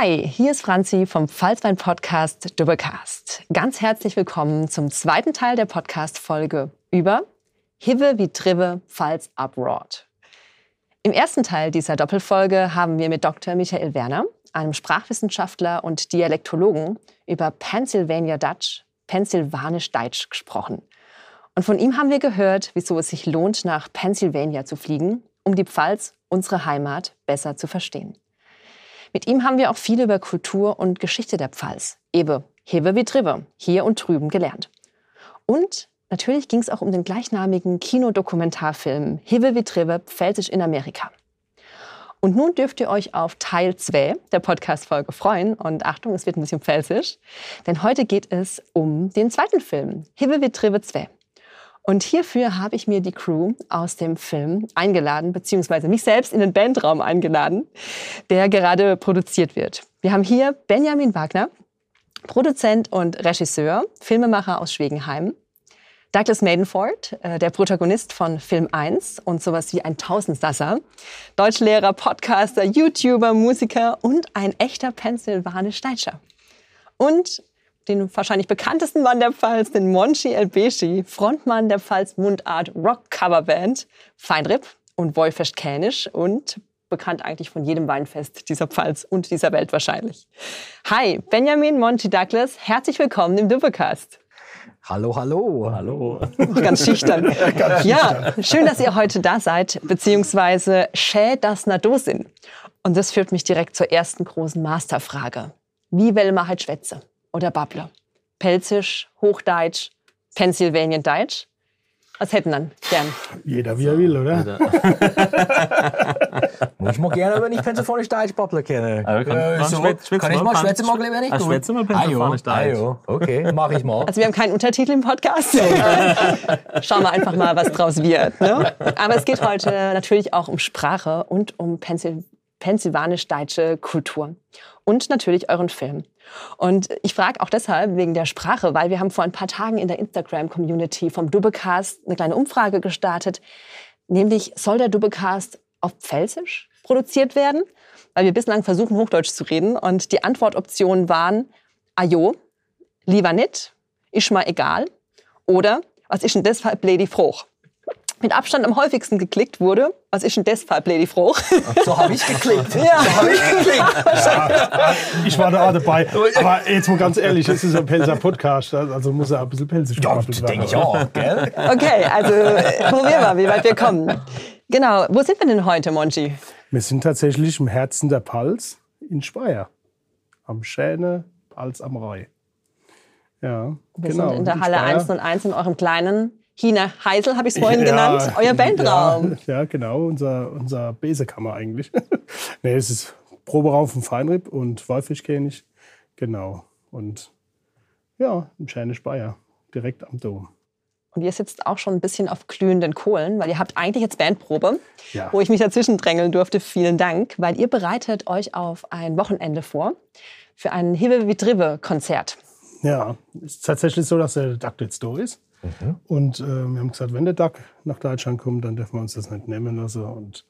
Hi, hier ist Franzi vom Pfalzwein Podcast Doublecast. Ganz herzlich willkommen zum zweiten Teil der Podcast-Folge über Hive wie Trive Pfalz Abroad. Im ersten Teil dieser Doppelfolge haben wir mit Dr. Michael Werner, einem Sprachwissenschaftler und Dialektologen, über Pennsylvania Dutch, Pennsylvanisch Deutsch gesprochen. Und von ihm haben wir gehört, wieso es sich lohnt, nach Pennsylvania zu fliegen, um die Pfalz, unsere Heimat, besser zu verstehen. Mit ihm haben wir auch viel über Kultur und Geschichte der Pfalz, Ewe, Hewe wie Trive, hier und drüben gelernt. Und natürlich ging es auch um den gleichnamigen Kinodokumentarfilm Hewe wie Trive, Pfälzisch in Amerika. Und nun dürft ihr euch auf Teil 2 der Podcast-Folge freuen. Und Achtung, es wird ein bisschen pfälzisch. Denn heute geht es um den zweiten Film, Hewe wie Trive 2. Und hierfür habe ich mir die Crew aus dem Film eingeladen, beziehungsweise mich selbst in den Bandraum eingeladen, der gerade produziert wird. Wir haben hier Benjamin Wagner, Produzent und Regisseur, Filmemacher aus Schwegenheim. Douglas Maidenford, äh, der Protagonist von Film 1 und sowas wie ein Tausendsasser, Deutschlehrer, Podcaster, YouTuber, Musiker und ein echter Pennsylvanisch-Deutscher. Und den wahrscheinlich bekanntesten Mann der Pfalz, den Monchi Elbeshi, Frontmann der Pfalz Mundart Rock Coverband, Feinrip und Wolfest Känisch und bekannt eigentlich von jedem Weinfest dieser Pfalz und dieser Welt wahrscheinlich. Hi, Benjamin Monchi Douglas, herzlich willkommen im Doublecast. Hallo, hallo. Hallo. Ganz schüchtern. Ganz ja, schön, dass ihr heute da seid, beziehungsweise schä das na do sind. Und das führt mich direkt zur ersten großen Masterfrage. Wie will man halt schwätze? Oder Babbler? Pelzisch, Hochdeutsch, Pennsylvanian Deutsch? Was hätten dann gern? Jeder wie er will, oder? ich mag gerne, wenn ich Pennsylvanisch Deutsch Babbler kenne. Also kann, äh, so, schwätz, kann ich mal schwätzen, mag ich nicht? Schwätzen mal Pennsylvanisch Deutsch. Ah, okay, mach ich mal. Also wir haben keinen Untertitel im Podcast. Schauen wir einfach mal, was draus wird. Ne? Aber es geht heute natürlich auch um Sprache und um pennsylvanisch-deutsche Kultur und natürlich euren Film. Und ich frage auch deshalb wegen der Sprache, weil wir haben vor ein paar Tagen in der Instagram-Community vom Dubbecast eine kleine Umfrage gestartet, nämlich soll der Dubbecast auf Pfälzisch produziert werden? Weil wir bislang versuchen, Hochdeutsch zu reden. Und die Antwortoptionen waren, ajo, lieber nicht, ist mal egal. Oder, was ist denn deshalb blödi froh? Mit Abstand am häufigsten geklickt wurde. Was ist denn das, Lady Froh? So habe ich geklickt. Ja. So habe ich geklickt. Ja, ich war da dabei. Aber jetzt mal ganz ehrlich, es ist ein Pelzer Podcast, also muss er ein bisschen pelzig Ja, denke ich auch, gell? Okay, also probieren wir, wie weit wir kommen. Genau, wo sind wir denn heute, Monchi? Wir sind tatsächlich im Herzen der Pals in Speyer. Am Schäne, Pals am Rhein. Ja, wir genau. sind in der Halle 101 in eurem kleinen Hina Heisel habe ich es vorhin ja, genannt, euer Bandraum. Ja, ja, genau, unser, unser Besekammer eigentlich. nee, es ist Proberaum von Feinripp und Wolfischkönig. Genau. Und ja, im Schäne Speyer, direkt am Dom. Und ihr sitzt auch schon ein bisschen auf glühenden Kohlen, weil ihr habt eigentlich jetzt Bandprobe, ja. wo ich mich dazwischen drängeln durfte. Vielen Dank, weil ihr bereitet euch auf ein Wochenende vor für ein Hive wie Drive Konzert. Ja, es ist tatsächlich so, dass der Duck jetzt da ist. Mhm. Und äh, wir haben gesagt, wenn der Duck nach Deutschland kommt, dann dürfen wir uns das nicht nehmen lassen und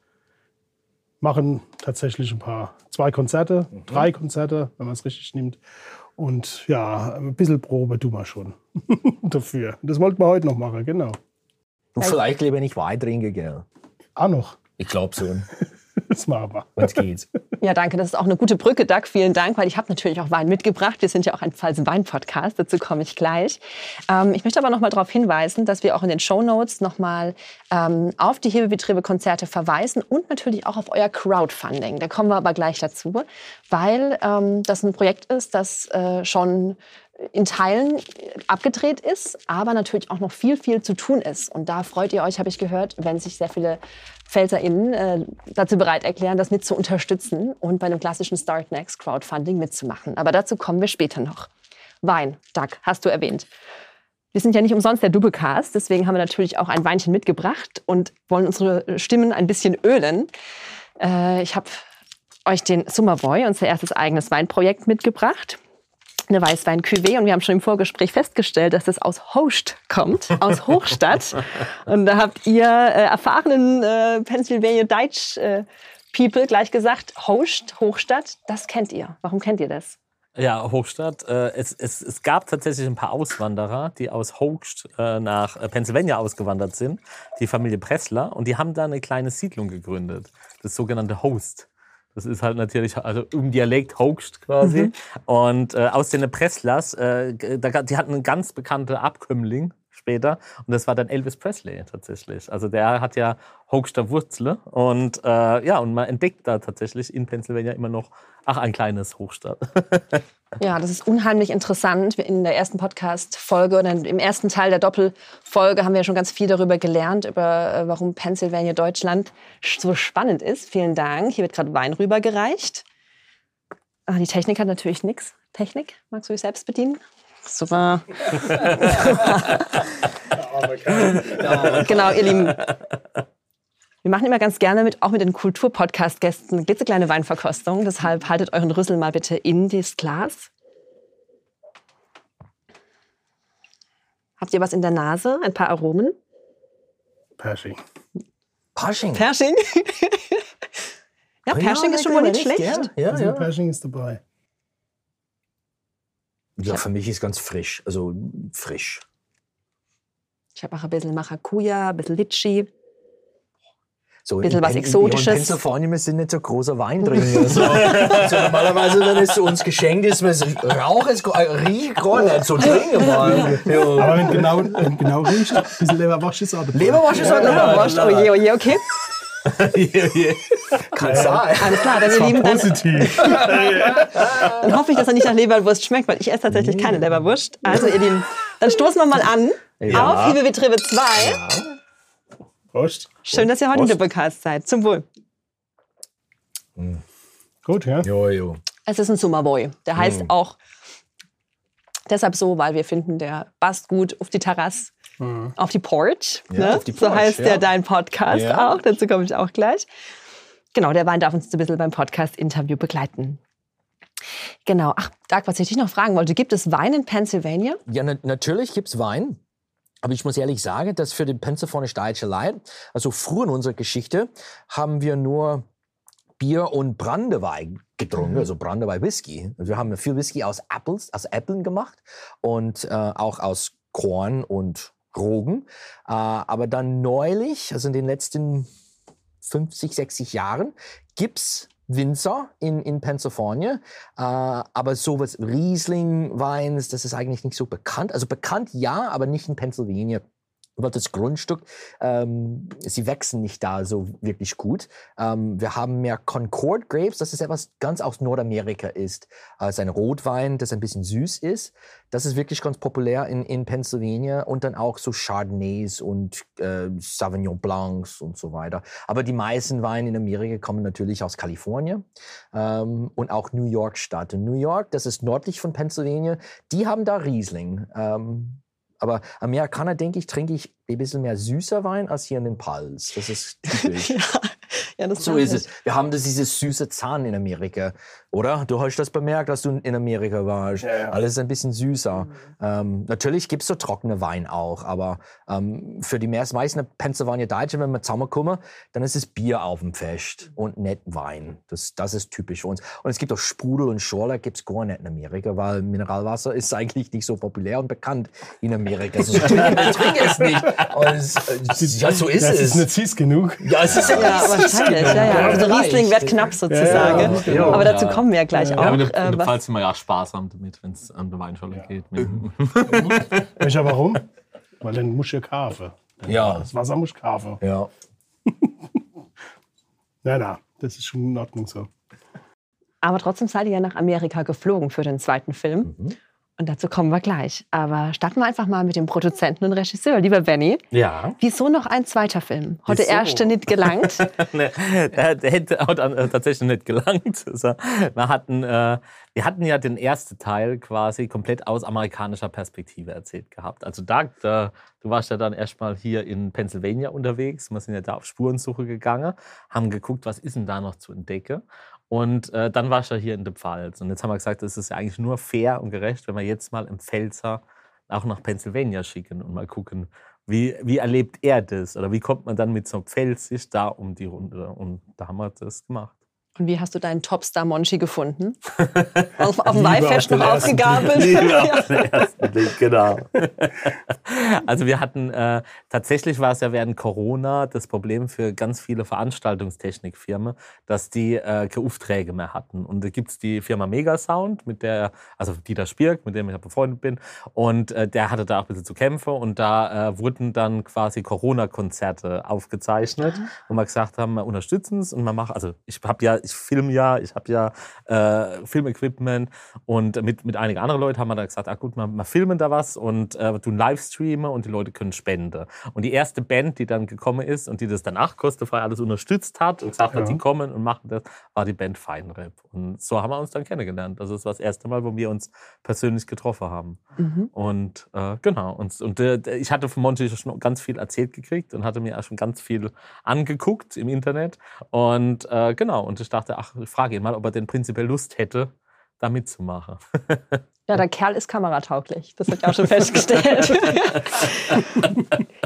machen tatsächlich ein paar, zwei Konzerte, mhm. drei Konzerte, wenn man es richtig nimmt. Und ja, ein bisschen Probe tun wir schon dafür. Das wollten wir heute noch machen, genau. Und vielleicht lieber nicht Wein trinken, gell? Auch noch. Ich glaube so. Das machen wir. Wenn's geht. Ja, danke. Das ist auch eine gute Brücke, Doug. Vielen Dank, weil ich habe natürlich auch Wein mitgebracht. Wir sind ja auch ein Pfalz Wein-Podcast. Dazu komme ich gleich. Ähm, ich möchte aber noch mal darauf hinweisen, dass wir auch in den Show Notes noch mal ähm, auf die Hebebetriebe-Konzerte verweisen und natürlich auch auf euer Crowdfunding. Da kommen wir aber gleich dazu, weil ähm, das ein Projekt ist, das äh, schon in Teilen abgedreht ist, aber natürlich auch noch viel, viel zu tun ist. Und da freut ihr euch, habe ich gehört, wenn sich sehr viele PfälzerInnen äh, dazu bereit erklären, das mit zu unterstützen und bei einem klassischen Start Next Crowdfunding mitzumachen. Aber dazu kommen wir später noch. Wein, Doug, hast du erwähnt. Wir sind ja nicht umsonst der Doublecast, deswegen haben wir natürlich auch ein Weinchen mitgebracht und wollen unsere Stimmen ein bisschen ölen. Äh, ich habe euch den Summerboy, unser erstes eigenes Weinprojekt, mitgebracht eine Weißwein-Cuvée und wir haben schon im Vorgespräch festgestellt, dass das aus Host kommt, aus Hochstadt. und da habt ihr äh, erfahrenen äh, Pennsylvania Deutsch äh, People gleich gesagt. Host, Hochstadt, das kennt ihr. Warum kennt ihr das? Ja, Hochstadt. Äh, es, es, es gab tatsächlich ein paar Auswanderer, die aus Hochst äh, nach äh, Pennsylvania ausgewandert sind, die Familie Pressler, und die haben da eine kleine Siedlung gegründet, das sogenannte Host. Das ist halt natürlich also im Dialekt Hochst quasi. Mhm. Und äh, aus den Presslers, äh, da, die hatten einen ganz bekannten Abkömmling, später. Und das war dann Elvis Presley tatsächlich. Also der hat ja Hochster Wurzel. Und äh, ja, und man entdeckt da tatsächlich in Pennsylvania immer noch, ach, ein kleines Hochstadt. ja, das ist unheimlich interessant. In der ersten Podcast-Folge oder im ersten Teil der Doppelfolge haben wir schon ganz viel darüber gelernt, über äh, warum Pennsylvania Deutschland so spannend ist. Vielen Dank. Hier wird gerade Wein rübergereicht. Ah, die Technik hat natürlich nichts. Technik, magst du dich selbst bedienen? Super. genau, ihr Lieben. Wir machen immer ganz gerne mit, auch mit den Kulturpodcast-Gästen, eine klitzekleine Weinverkostung. Deshalb haltet euren Rüssel mal bitte in das Glas. Habt ihr was in der Nase? Ein paar Aromen? Pershing. Pershing? Pershing? ja, Pershing ja, ist schon mal nicht schlecht. Ja, ja, also Pershing ist dabei. Ja, für mich ist ganz frisch. Also frisch. Ich habe auch ein bisschen Maracuja, ein bisschen Litschi. So ein bisschen was Exotisches. In Pennsylvania, wir sind nicht so großer Weintrinker. so. also normalerweise, wenn es zu uns geschenkt ist, wir rauchen es, äh, riecht gar nicht so trinken mal. Ja. Aber wenn genau, wenn genau riecht, ein bisschen Leberwasch ist auch dabei. Leberwasch ist auch dabei. Leberwasch, oh je, oh je, okay. Kann sein. Alles klar, dann ihr Lieben, dann, dann hoffe ich, dass er nicht nach Leberwurst schmeckt, weil ich esse tatsächlich keine Leberwurst. Also ihr Lieben, dann stoßen wir mal an ja. auf Liebe Betriebe 2. Ja. Prost. Schön, dass ihr heute Prost. in Doppelcast seid. Zum Wohl. Mhm. Gut, ja. Jo, jo. Es ist ein Summerboy. Der heißt mhm. auch deshalb so, weil wir finden, der passt gut auf die Terrasse Mhm. Auf die Porch, ja, ne? auf die Porch, so heißt ja. ja dein Podcast ja. auch. Dazu komme ich auch gleich. Genau, der Wein darf uns ein bisschen beim Podcast-Interview begleiten. Genau. Ach, Dag, was ich dich noch fragen wollte, gibt es Wein in Pennsylvania? Ja, na natürlich gibt es Wein. Aber ich muss ehrlich sagen, dass für die Pennsylvania-Steirische Leid, also früher in unserer Geschichte, haben wir nur Bier und Brandewein getrunken, mhm. also Brandewein Whisky. Wir haben viel Whisky aus Apples, aus Äpfeln gemacht und äh, auch aus Korn und Rogen. Äh, aber dann neulich, also in den letzten 50, 60 Jahren, gibt es Winzer in, in Pennsylvania, äh, aber sowas Riesling-Weins, das ist eigentlich nicht so bekannt. Also bekannt ja, aber nicht in Pennsylvania über das Grundstück. Ähm, sie wachsen nicht da so wirklich gut. Ähm, wir haben mehr Concord Grapes, das ist etwas ganz aus Nordamerika ist. Äh, ein Rotwein, das ein bisschen süß ist. Das ist wirklich ganz populär in, in Pennsylvania und dann auch so Chardonnays und äh, Sauvignon Blancs und so weiter. Aber die meisten Weine in Amerika kommen natürlich aus Kalifornien ähm, und auch New York Stadt. Und New York, das ist nördlich von Pennsylvania, die haben da Riesling. Ähm, aber Amerikaner, denke ich, trinke ich ein bisschen mehr süßer Wein als hier in den Pals. Das ist typisch. ja, ja, das so ist es. Wir haben das, dieses süße Zahn in Amerika, oder? Du hast das bemerkt, als du in Amerika warst. Ja, ja. Alles ist ein bisschen süßer. Mhm. Ähm, natürlich gibt es so trockene Wein auch, aber ähm, für die meisten Pennsylvania Deutschen, wenn wir zusammenkommen, dann ist es Bier auf dem Fest und nicht Wein. Das, das ist typisch für uns. Und es gibt auch Sprudel und Schorle, gibt es gar nicht in Amerika, weil Mineralwasser ist eigentlich nicht so populär und bekannt in Amerika. Also, ich trinke es nicht. Es, ja, so ist das es. Das ist nicht süß genug. Ja, es ist ja, ja wahrscheinlich. Ja, ja. Also Riesling wird knapp sozusagen. Ja, ja. Aber dazu kommen wir ja gleich auch. Ja, in der, in der Pfalz sind wir ja sparsam damit, wenn es an der Weinschule geht. Weißt du warum? Weil dann muss ja kaufen. Ja. Das Wasser muss kaufen. Ja. na, na, das ist schon in Ordnung so. Aber trotzdem seid ihr ja nach Amerika geflogen für den zweiten Film. Mhm. Und dazu kommen wir gleich. Aber starten wir einfach mal mit dem Produzenten und Regisseur. Lieber Benny, ja. wieso noch ein zweiter Film? Heute der erste nicht gelangt? nee, der, der hätte auch dann, äh, tatsächlich nicht gelangt. Also, wir, hatten, äh, wir hatten ja den ersten Teil quasi komplett aus amerikanischer Perspektive erzählt gehabt. Also da, da du warst ja dann erstmal hier in Pennsylvania unterwegs. Wir sind ja da auf Spurensuche gegangen, haben geguckt, was ist denn da noch zu entdecken. Und äh, dann war ich ja hier in der Pfalz. Und jetzt haben wir gesagt, es ist ja eigentlich nur fair und gerecht, wenn wir jetzt mal im Pfälzer auch nach Pennsylvania schicken und mal gucken, wie, wie erlebt er das? Oder wie kommt man dann mit so Pfälzisch da um die Runde? Und da haben wir das gemacht. Und wie hast du deinen Topstar Monchi gefunden? auf, auf dem Weihfest noch aufgegabelt. Auf den ersten Blick, genau. also wir hatten, äh, tatsächlich war es ja während Corona das Problem für ganz viele Veranstaltungstechnikfirmen, dass die äh, keine Aufträge mehr hatten. Und da gibt's die Firma Megasound, mit der, also Dieter Spirk, mit dem ich befreundet bin, und äh, der hatte da auch ein bisschen zu kämpfen und da äh, wurden dann quasi Corona-Konzerte aufgezeichnet, wo wir gesagt haben, wir unterstützen es und man macht, also ich habe ja, ich film ja, ich habe ja äh, Filmequipment und mit, mit einigen anderen Leuten haben wir da gesagt, ah gut, wir, wir filmen da was und äh, tun Livestreame und die Leute können spenden. Und die erste Band, die dann gekommen ist und die das danach kostenfrei alles unterstützt hat und gesagt hat, Ja. die kommen und machen das, war die Band Feinrap. Und so haben wir uns dann kennengelernt. Also das war das erste Mal, wo wir uns persönlich getroffen haben. Mhm. Und äh, genau, und, und äh, ich hatte von Monty schon ganz viel erzählt gekriegt und hatte mir auch schon ganz viel angeguckt im Internet. Und äh, genau, und ich dachte, ach, ich frage ihn mal, ob er denn prinzipiell Lust hätte, da mitzumachen. Ja, der Kerl ist kameratauglich. Das habe ich auch schon festgestellt.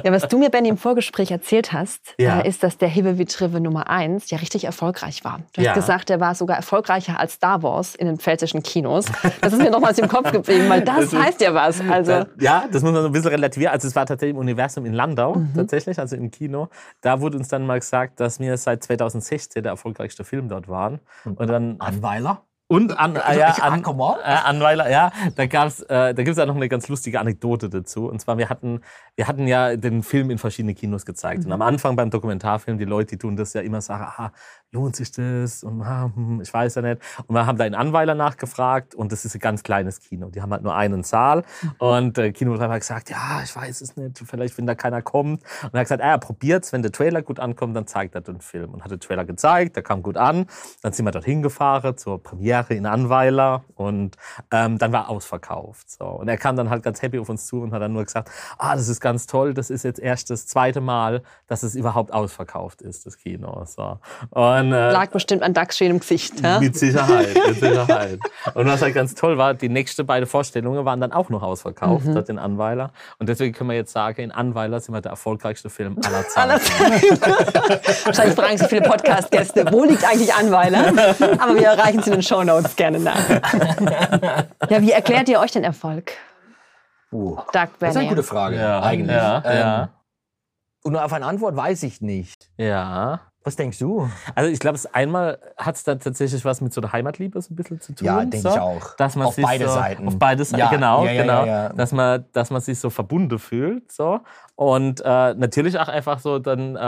ja, was du mir, Benny, im Vorgespräch erzählt hast, Ja. äh, ist, dass der Hive Vitrive Nummer 1 ja richtig erfolgreich war. Du hast Ja. gesagt, der war sogar erfolgreicher als Star Wars in den pfälzischen Kinos. Das ist mir nochmals im Kopf geblieben, weil das, Das ist- heißt ja was. Also, ja, das muss man so ein bisschen relativieren. Also es war tatsächlich im Universum in Landau, tatsächlich, also im Kino. Da wurde uns dann mal gesagt, dass wir seit 2016 der erfolgreichste Film dort waren. Und dann Anweiler? Und an, Also, ja, ich- an, come on. äh, Anweiler, ja, da gab's, äh, da gibt's ja noch eine ganz lustige Anekdote dazu. Und zwar, wir hatten, wir hatten ja den Film in verschiedene Kinos gezeigt. Und am Anfang beim Dokumentarfilm, die Leute, die tun das ja immer sagen, aha, lohnt sich das? Und hm, ich weiß ja nicht. Und wir haben da in Anweiler nachgefragt und das ist ein ganz kleines Kino. Die haben halt nur einen Saal. Und der Kinobetreiber hat gesagt, ja, ich weiß es nicht, vielleicht, wenn da keiner kommt. Und er hat gesagt, ah, ja, probiert's, wenn der Trailer gut ankommt, dann zeigt er den Film. Und hat den Trailer gezeigt, der kam gut an. Dann sind wir dorthin gefahren zur Premiere in Anweiler und ähm, dann war ausverkauft. So. Und er kam dann halt ganz happy auf uns zu und hat dann nur gesagt, ah, das ist ganz toll, das ist jetzt erst das zweite Mal, dass es überhaupt ausverkauft ist, das Kino. So. Und, äh, lag bestimmt an Dax schönem Gesicht. Ja? mit Sicherheit, mit Sicherheit. Und was halt ganz toll war, die nächsten beiden Vorstellungen waren dann auch noch ausverkauft, dort in Anweiler. Und deswegen können wir jetzt sagen, in Anweiler sind wir der erfolgreichste Film aller Zeiten. Wahrscheinlich fragen sich viele Podcast-Gäste, wo liegt eigentlich Anweiler? Aber wir erreichen sie in den Shownotes gerne nach. Ja, wie erklärt ihr euch den Erfolg? Uh, Doug das ist eine gute Frage, Ja, eigentlich. ja, Ähm, ja. Und auf eine Antwort weiß ich nicht. Ja. Was denkst du? Also ich glaube, es einmal hat es da tatsächlich was mit so der Heimatliebe so ein bisschen zu tun. Ja, denke so, ich auch. Dass man Auf sich beide so, Seiten. Auf beide Seiten, Ja, genau, ja, ja, genau. Dass, man, dass man sich so verbunden fühlt. So. Und äh, natürlich auch einfach so dann, äh,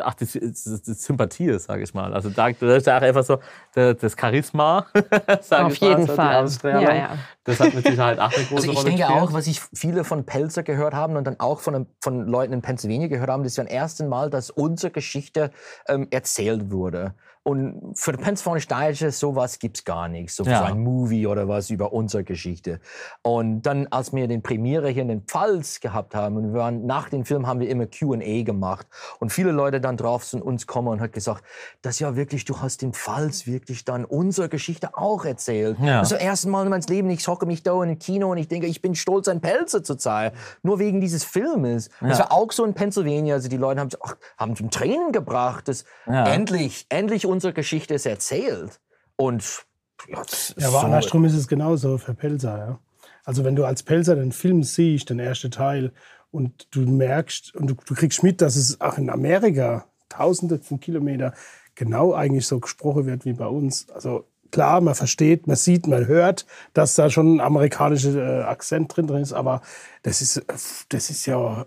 ach, die, die, die Sympathie, sage ich mal. Also da, da ist ja auch einfach so das, Charisma, sag Auf ich mal, jeden so, die Fall. Ja, ja. Das hat mit Sicherheit auch eine große Also ich Rolle denke gespielt. auch, was ich viele von Pelzer gehört haben und dann auch von, einem- von Leuten in Pennsylvania gehört haben, das ist ja das erste Mal, dass unsere Geschichte ähm, erzählt wurde. Und für Pennsylvania sowas gibt's gar nicht, so, Ja. so ein Movie oder was über unsere Geschichte. Und dann, als wir den Premiere hier in den Pfalz gehabt haben und wir waren, nach dem Film haben wir immer Q&A gemacht und viele Leute dann drauf zu uns kommen und hat gesagt, das ja wirklich, du hast den Pfalz wirklich dann unsere Geschichte auch erzählt. Ja. Das ist das erste Mal in meinem Leben, ich hocke mich da in ein Kino und ich denke, ich bin stolz, ein Pelzer zu sein. Nur wegen dieses Filmes. Das war auch so in Pennsylvania. Also die Leute haben, ach, haben zum Tränen gebracht. Das, Ja. Endlich, endlich unsere Geschichte ist erzählt. Und ja, Ja, aber so, andersrum ist es genauso für Pelzer. Ja? Also wenn du als Pelzer den Film siehst, den ersten Teil, und du merkst und du, du kriegst mit, dass es auch in Amerika tausende von Kilometern genau eigentlich so gesprochen wird wie bei uns. Also klar, man versteht, man sieht, man hört, dass da schon ein amerikanischer äh, Akzent drin, drin ist, aber das ist, äh, das ist ja,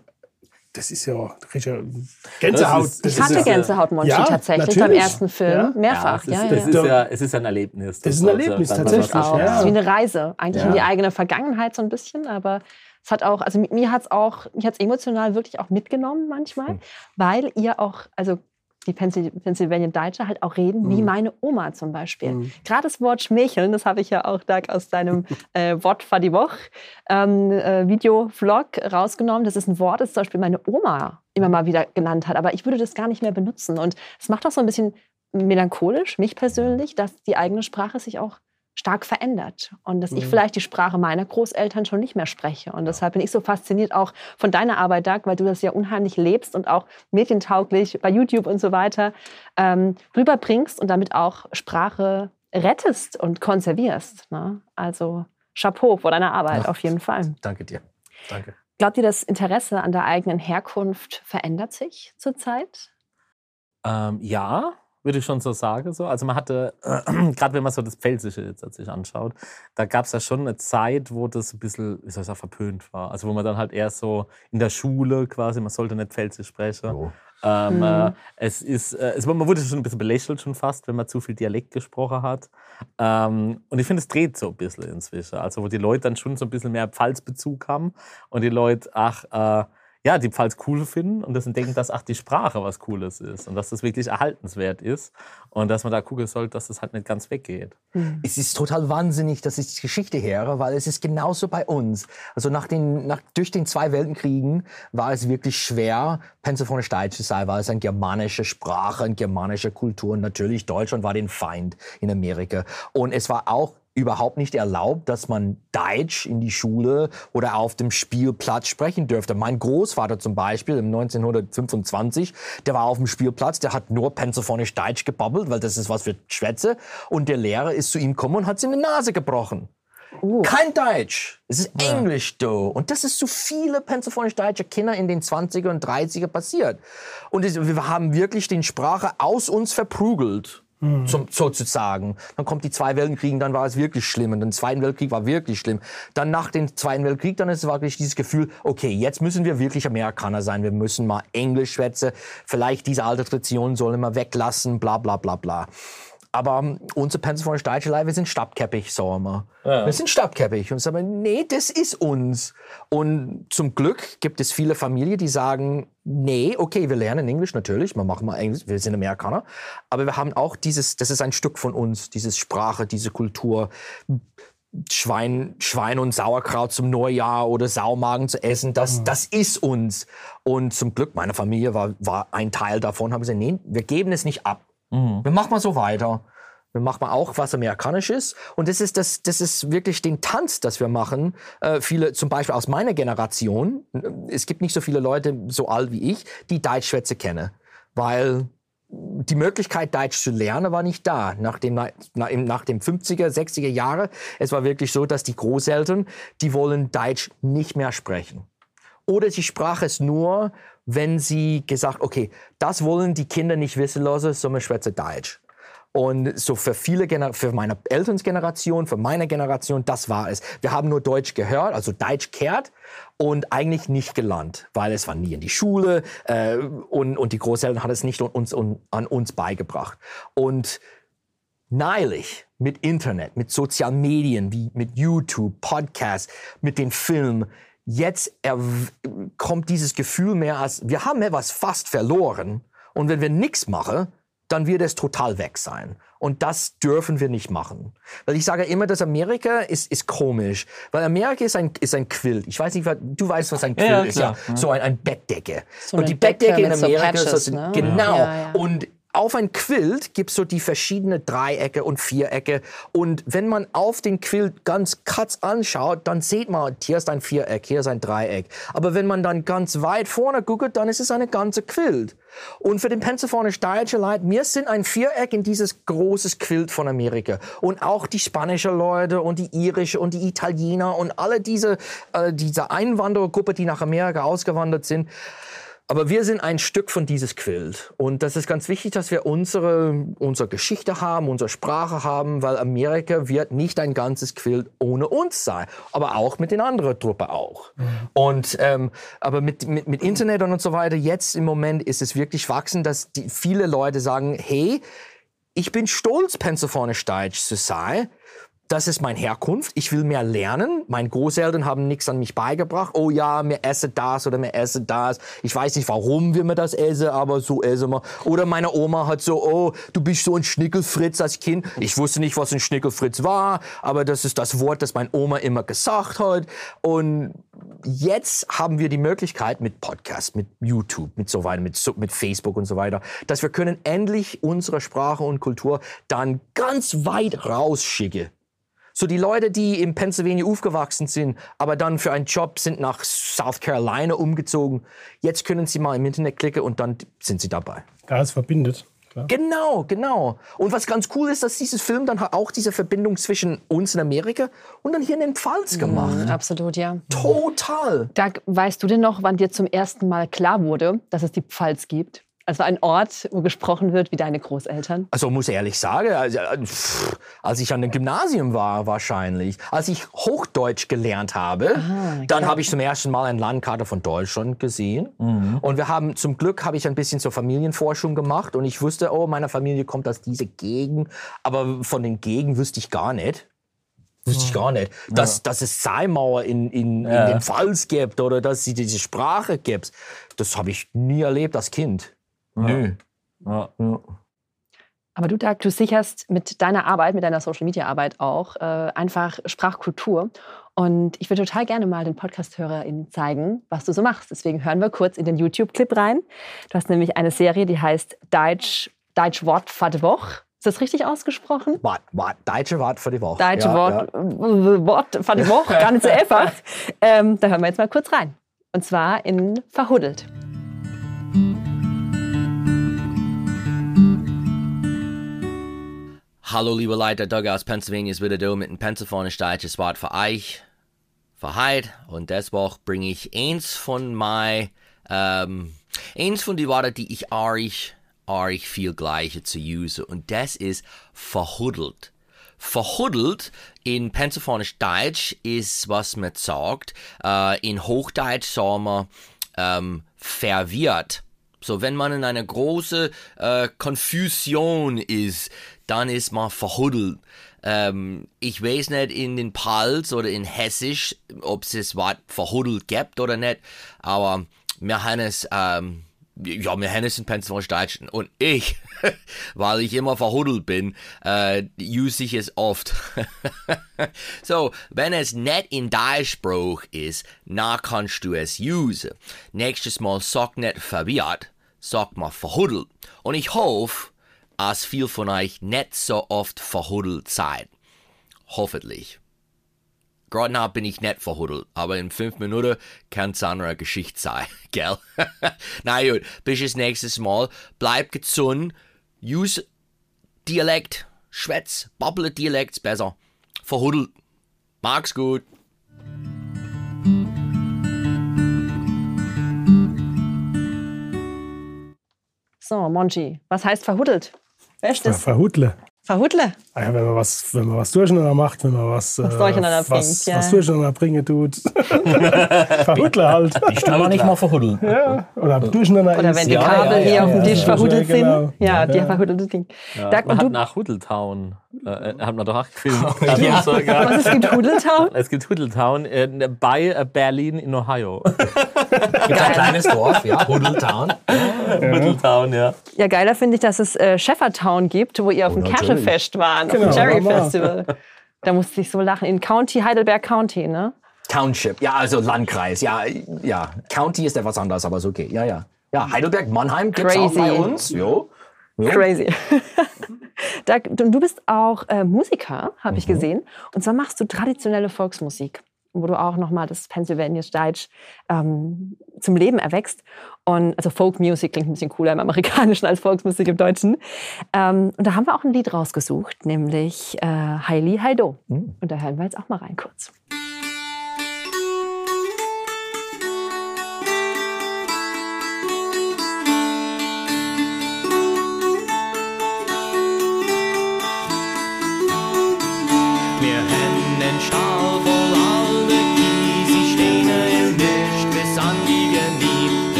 das ist ja, Gänsehaut. Ist- Ich hatte Gänsehaut, Monchi, Ja, tatsächlich beim natürlich. ersten Film. Ja. Mehrfach. Ja, ja, ist, das ja. ist ja, es ist ein Erlebnis. Das ist ein Erlebnis, tatsächlich. Es ist wie eine Reise, eigentlich Ja. in die eigene Vergangenheit so ein bisschen, aber es hat auch, also mir hat es auch, mich hat es emotional wirklich auch mitgenommen manchmal, Hm. weil ihr auch, also die Pennsy- Pennsylvania Deutsche halt auch reden, Hm. wie meine Oma zum Beispiel. Gerade das Wort Schmächeln, das habe ich ja auch Doug aus deinem äh, Wort für die Woche ähm, äh, Video-Vlog rausgenommen. Das ist ein Wort, das zum Beispiel meine Oma immer mal wieder genannt hat, aber ich würde das gar nicht mehr benutzen. Und es macht auch so ein bisschen melancholisch, mich persönlich, dass die eigene Sprache sich auch stark verändert und dass ich vielleicht die Sprache meiner Großeltern schon nicht mehr spreche. Und deshalb bin ich so fasziniert auch von deiner Arbeit, Doug, weil du das ja unheimlich lebst und auch medientauglich bei YouTube und so weiter ähm, rüberbringst und damit auch Sprache rettest und konservierst. Ne? Also Chapeau vor deiner Arbeit, auf jeden Fall. Danke dir. Danke. Glaubt ihr, das Interesse an der eigenen Herkunft verändert sich zurzeit? Ähm, ja, würde ich schon so sagen. So. Also man hatte, äh, gerade wenn man so das Pfälzische jetzt sich anschaut, da gab es ja schon eine Zeit, wo das ein bisschen, wie soll ich sagen, verpönt war. Also wo man dann halt eher so in der Schule quasi, man sollte nicht Pfälzisch sprechen. Ähm, Mhm. äh, es ist, äh, es, man wurde schon ein bisschen belächelt schon fast, wenn man zu viel Dialekt gesprochen hat. Ähm, und ich finde, es dreht so ein bisschen inzwischen. Also wo die Leute dann schon so ein bisschen mehr Pfalzbezug haben und die Leute, ach, äh, ja, die Pfalz cool finden und das denken, dass ach, die Sprache was Cooles ist und dass das wirklich erhaltenswert ist und dass man da gucken sollte, dass das halt nicht ganz weggeht. Es ist total wahnsinnig, dass ich die Geschichte höre, weil es ist genauso bei uns. Also nach den, nach, durch den zwei Weltkriegen war es wirklich schwer, pensionisch Deutsch zu sein, weil es eine germanische Sprache, eine germanische Kultur und natürlich Deutschland war den Feind in Amerika. Und es war auch überhaupt nicht erlaubt, dass man Deutsch in die Schule oder auf dem Spielplatz sprechen dürfte. Mein Großvater zum Beispiel im 1925, der war auf dem Spielplatz, der hat nur pensionisch Deutsch gebabbelt, weil das ist was für Schwätze. Und der Lehrer ist zu ihm gekommen und hat ihm eine Nase gebrochen. Kein Deutsch. Es ist Englisch, du. Und das ist zu viele pensionisch deutsche Kinder in den 20er und 30er passiert. Und wir haben wirklich den Sprache aus uns verprügelt. Zum, sozusagen. Dann kommt die zwei Weltkriege, dann war es wirklich schlimm. Und der Zweiten Weltkrieg war wirklich schlimm. Dann nach dem Zweiten Weltkrieg, dann ist es wirklich dieses Gefühl, okay, jetzt müssen wir wirklich Amerikaner sein. Wir müssen mal Englisch schwätzen. Vielleicht diese alte Tradition sollen wir weglassen, bla, bla, bla, bla. Aber ähm, unsere deutsche Leute, wir sind stabkäppig, sagen wir. Wir sind stabkäppig. Und sagen, nee, das ist uns. Und zum Glück gibt es viele Familien, die sagen, nee, okay, wir lernen Englisch natürlich, wir machen mal Englisch, wir sind Amerikaner. Aber wir haben auch dieses, das ist ein Stück von uns, diese Sprache, diese Kultur. Schwein, Schwein und Sauerkraut zum Neujahr oder Saumagen zu essen, das, das ist uns. Und zum Glück, meine Familie war, war ein Teil davon, haben gesagt, nee, wir geben es nicht ab. Wir machen mal so weiter. Wir machen mal auch was Amerikanisches. Und das ist, das, das ist wirklich den Tanz, das wir machen. Äh, viele, zum Beispiel aus meiner Generation, äh, es gibt nicht so viele Leute so alt wie ich, die Deutschschwätze kennen. Weil die Möglichkeit, Deutsch zu lernen, war nicht da. Nach dem, nach dem 50er, 60er Jahre, es war wirklich so, dass die Großeltern, die wollen Deutsch nicht mehr sprechen. Oder sie sprach es nur, wenn sie gesagt, okay, das wollen die Kinder nicht wissen lassen, sondern schwätze Deutsch. Und so für viele, Gener für meine Elternsgeneration, für meine Generation, das war es. Wir haben nur Deutsch gehört, also Deutsch kehrt und eigentlich nicht gelernt, weil es war nie in die Schule äh, und, und die Großeltern haben es nicht uns, un, an uns beigebracht. Und neulich mit Internet, mit sozialen Medien wie mit YouTube, Podcasts, mit den Filmen, jetzt kommt dieses Gefühl mehr als, wir haben etwas fast verloren und wenn wir nichts machen, dann wird es total weg sein. Und das dürfen wir nicht machen. Weil ich sage immer, dass Amerika ist, ist komisch. Weil Amerika ist ein, ist ein Quilt. Ich weiß nicht, du weißt, was ein Quilt Ja, ist. klar. Ja. So ein, ein Bettdecke. So und die Bettdecke Decke in mit so Amerika ist Patches, das, ne? genau. Ja. Und auf ein Quilt gibt's so die verschiedenen Dreiecke und Vierecke. Und wenn man auf den Quilt ganz kurz anschaut, dann sieht man, hier ist ein Viereck, hier ist ein Dreieck. Aber wenn man dann ganz weit vorne guckt, dann ist es eine ganze Quilt. Und für den pensionisch deutsche Leute, wir sind ein Viereck in dieses großes Quilt von Amerika. Und auch die spanische Leute und die irische und die Italiener und alle diese, äh, diese Einwanderergruppe, die nach Amerika ausgewandert sind, aber wir sind ein Stück von dieses Quilt. Und das ist ganz wichtig, dass wir unsere, unsere Geschichte haben, unsere Sprache haben, weil Amerika wird nicht ein ganzes Quilt ohne uns sein. Aber auch mit den anderen Truppe auch. Und, ähm, aber mit, mit, mit Internet und so weiter, jetzt im Moment ist es wirklich wachsen, dass die, viele Leute sagen, hey, ich bin stolz, pensionisch deutsch zu sein. Das ist meine Herkunft. Ich will mehr lernen. Meine Großeltern haben nichts an mich beigebracht. Oh ja, mir esse das oder mir esse das. Ich weiß nicht, warum wir mir das essen, aber so essen wir. Oder meine Oma hat so, oh, du bist so ein Schnickelfritz als Kind. Ich wusste nicht, was ein Schnickelfritz war, aber das ist das Wort, das meine Oma immer gesagt hat. Und jetzt haben wir die Möglichkeit mit Podcast, mit YouTube, mit so weiter, mit, mit Facebook und so weiter, dass wir können endlich unsere Sprache und Kultur dann ganz weit rausschicken So die Leute, die in Pennsylvania aufgewachsen sind, aber dann für einen Job sind nach South Carolina umgezogen, jetzt können sie mal im Internet klicken und dann sind sie dabei. Da es verbindet. Klar. Genau, genau. Und was ganz cool ist, dass dieses Film dann auch diese Verbindung zwischen uns in Amerika und dann hier in den Pfalz gemacht. Absolut, ja. Total. Doug, weißt du denn noch, wann dir zum ersten Mal klar wurde, dass es die Pfalz gibt? Also ein Ort, wo gesprochen wird wie deine Großeltern? Also muss ehrlich sagen, also, äh, als ich an dem Gymnasium war, wahrscheinlich, als ich Hochdeutsch gelernt habe, dann habe ich zum ersten Mal eine Landkarte von Deutschland gesehen. Und wir haben zum Glück habe ich ein bisschen zur Familienforschung gemacht und ich wusste, oh, meine Familie kommt aus dieser Gegend, aber von den Gegenden wüsste ich gar nicht. Wüsste ich gar nicht. Dass, dass es Seimauer in, in, in den Pfalz gibt oder dass sie diese Sprache gibt, das habe ich nie erlebt als Kind. Nö. Ja. Aber du, Doug, du sicherst mit deiner Arbeit, mit deiner Social-Media-Arbeit auch äh, einfach Sprachkultur. Und ich würde total gerne mal den Podcast-HörerInnen zeigen, was du so machst. Deswegen hören wir kurz in den YouTube-Clip rein. Du hast nämlich eine Serie, die heißt Deutsch, Deutsch Wort für die Woche. Ist das richtig ausgesprochen? Wart, wart, deutsche Wort für die Woche. Deutsche Ja, Wort, ja. Wort für die Woche, gar nicht so einfach. Ähm, da hören wir jetzt mal kurz rein. Und zwar in Verhuddelt. Hallo liebe Leute, Doug aus Pennsylvania ist wieder da mit einem pennsylvanisch deutsches Wort für euch, für heute. Und deswegen bringe ich eins von mein, ähm, eins von die Worte, die ich euch, euch viel gleiche zu use. Und das ist verhuddelt. Verhuddelt in pennsylvanisch Deutsch ist, was man sagt. Äh, in Hochdeutsch sagen wir ähm, verwirrt. So, wenn man in einer großen äh, Konfusion ist, dann ist man verhuddelt. Ähm, ich weiß nicht in den Pals oder in Hessisch, ob es Wort verhuddelt gibt oder nicht, aber wir haben es, ähm, ja, wir haben es in Pennsylvania und ich, weil ich immer verhuddelt bin, äh, use ich es oft. so, wenn es nicht in Deutschspruch ist, na kannst du es use. Nächstes Mal sag nicht verwirrt, sag mal verhuddelt. Und ich hoffe, als viel von euch nicht so oft verhuddelt seid. Hoffentlich. Gerade now bin ich nicht verhuddelt, aber in fünf Minuten kann es eine Geschichte sein, gell? Na gut, bis das nächstes Mal. Bleib gesund, use Dialekt, schwätz, babble Dialekt besser. Verhuddelt. Mag's gut. So, Monchi, was heißt verhuddelt? Wer ist Ver das? Verhudle. Verhuddle. Ja, wenn man was, wenn man was durcheinander macht, wenn man was, Was äh, durcheinander was, bringt, ja. was durcheinander bringen tut. Verhudle halt. Ich kann nicht mal verhuddeln. ja. Oder durcheinander Oder wenn die Ja, Kabel ja, hier ja, auf dem ja, Tisch ja. verhuddelt Ja, genau. sind. Ja, die Ja. verhuddelte Ding. Ja, Doug, man hat nach Huddletown, äh, hat man doch auch gefilmt. was, es gibt Hudeltown? Es gibt Huddletown äh, bei äh, Berlin in Ohio. Gibt ein kleines Dorf, ja, Huddletown. Huddletown, ja. Ja, geiler finde ich, dass es äh, Sheffertown gibt, wo ihr auf dem natürlich. Cashewfest waren, Genau, Cherry. Festival. Da musste ich so lachen. In County, Heidelberg County, ne? Township, ja, also Landkreis, ja, ja. County ist etwas anderes, aber ist okay, ja, ja. Ja, Heidelberg, Mannheim gibt's auch Crazy. bei uns, jo. jo. Crazy. Doug, du bist auch äh, Musiker, habe ich gesehen. Und zwar machst du traditionelle Volksmusik, wo du auch nochmal das Pennsylvanisch Deutsch ähm, zum Leben erwächst. Und also Folk Music klingt ein bisschen cooler im Amerikanischen als Volksmusik im Deutschen. Ähm, und da haben wir auch ein Lied rausgesucht, nämlich äh, Heili Heido. Und da hören wir jetzt auch mal rein kurz.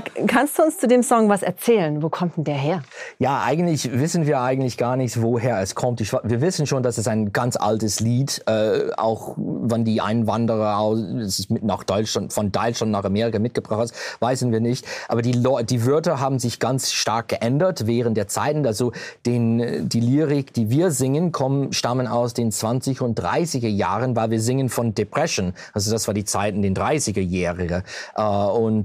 Doug, kannst du uns zu dem Song was erzählen? Wo kommt denn der her? Ja, eigentlich wissen wir eigentlich gar nicht, woher es kommt. Ich, wir wissen schon, dass es ein ganz altes Lied, äh, auch wenn die Einwanderer es ist mit nach Deutschland, von Deutschland nach Amerika mitgebracht hast, wissen wir nicht. Aber die, die Wörter haben sich ganz stark geändert während der Zeiten. Also den, die Lyrik, die wir singen, kommen, stammen aus den 20 und 30er Jahren, weil wir singen von Depression. Also das war die Zeit in den 30er Jahren. Äh,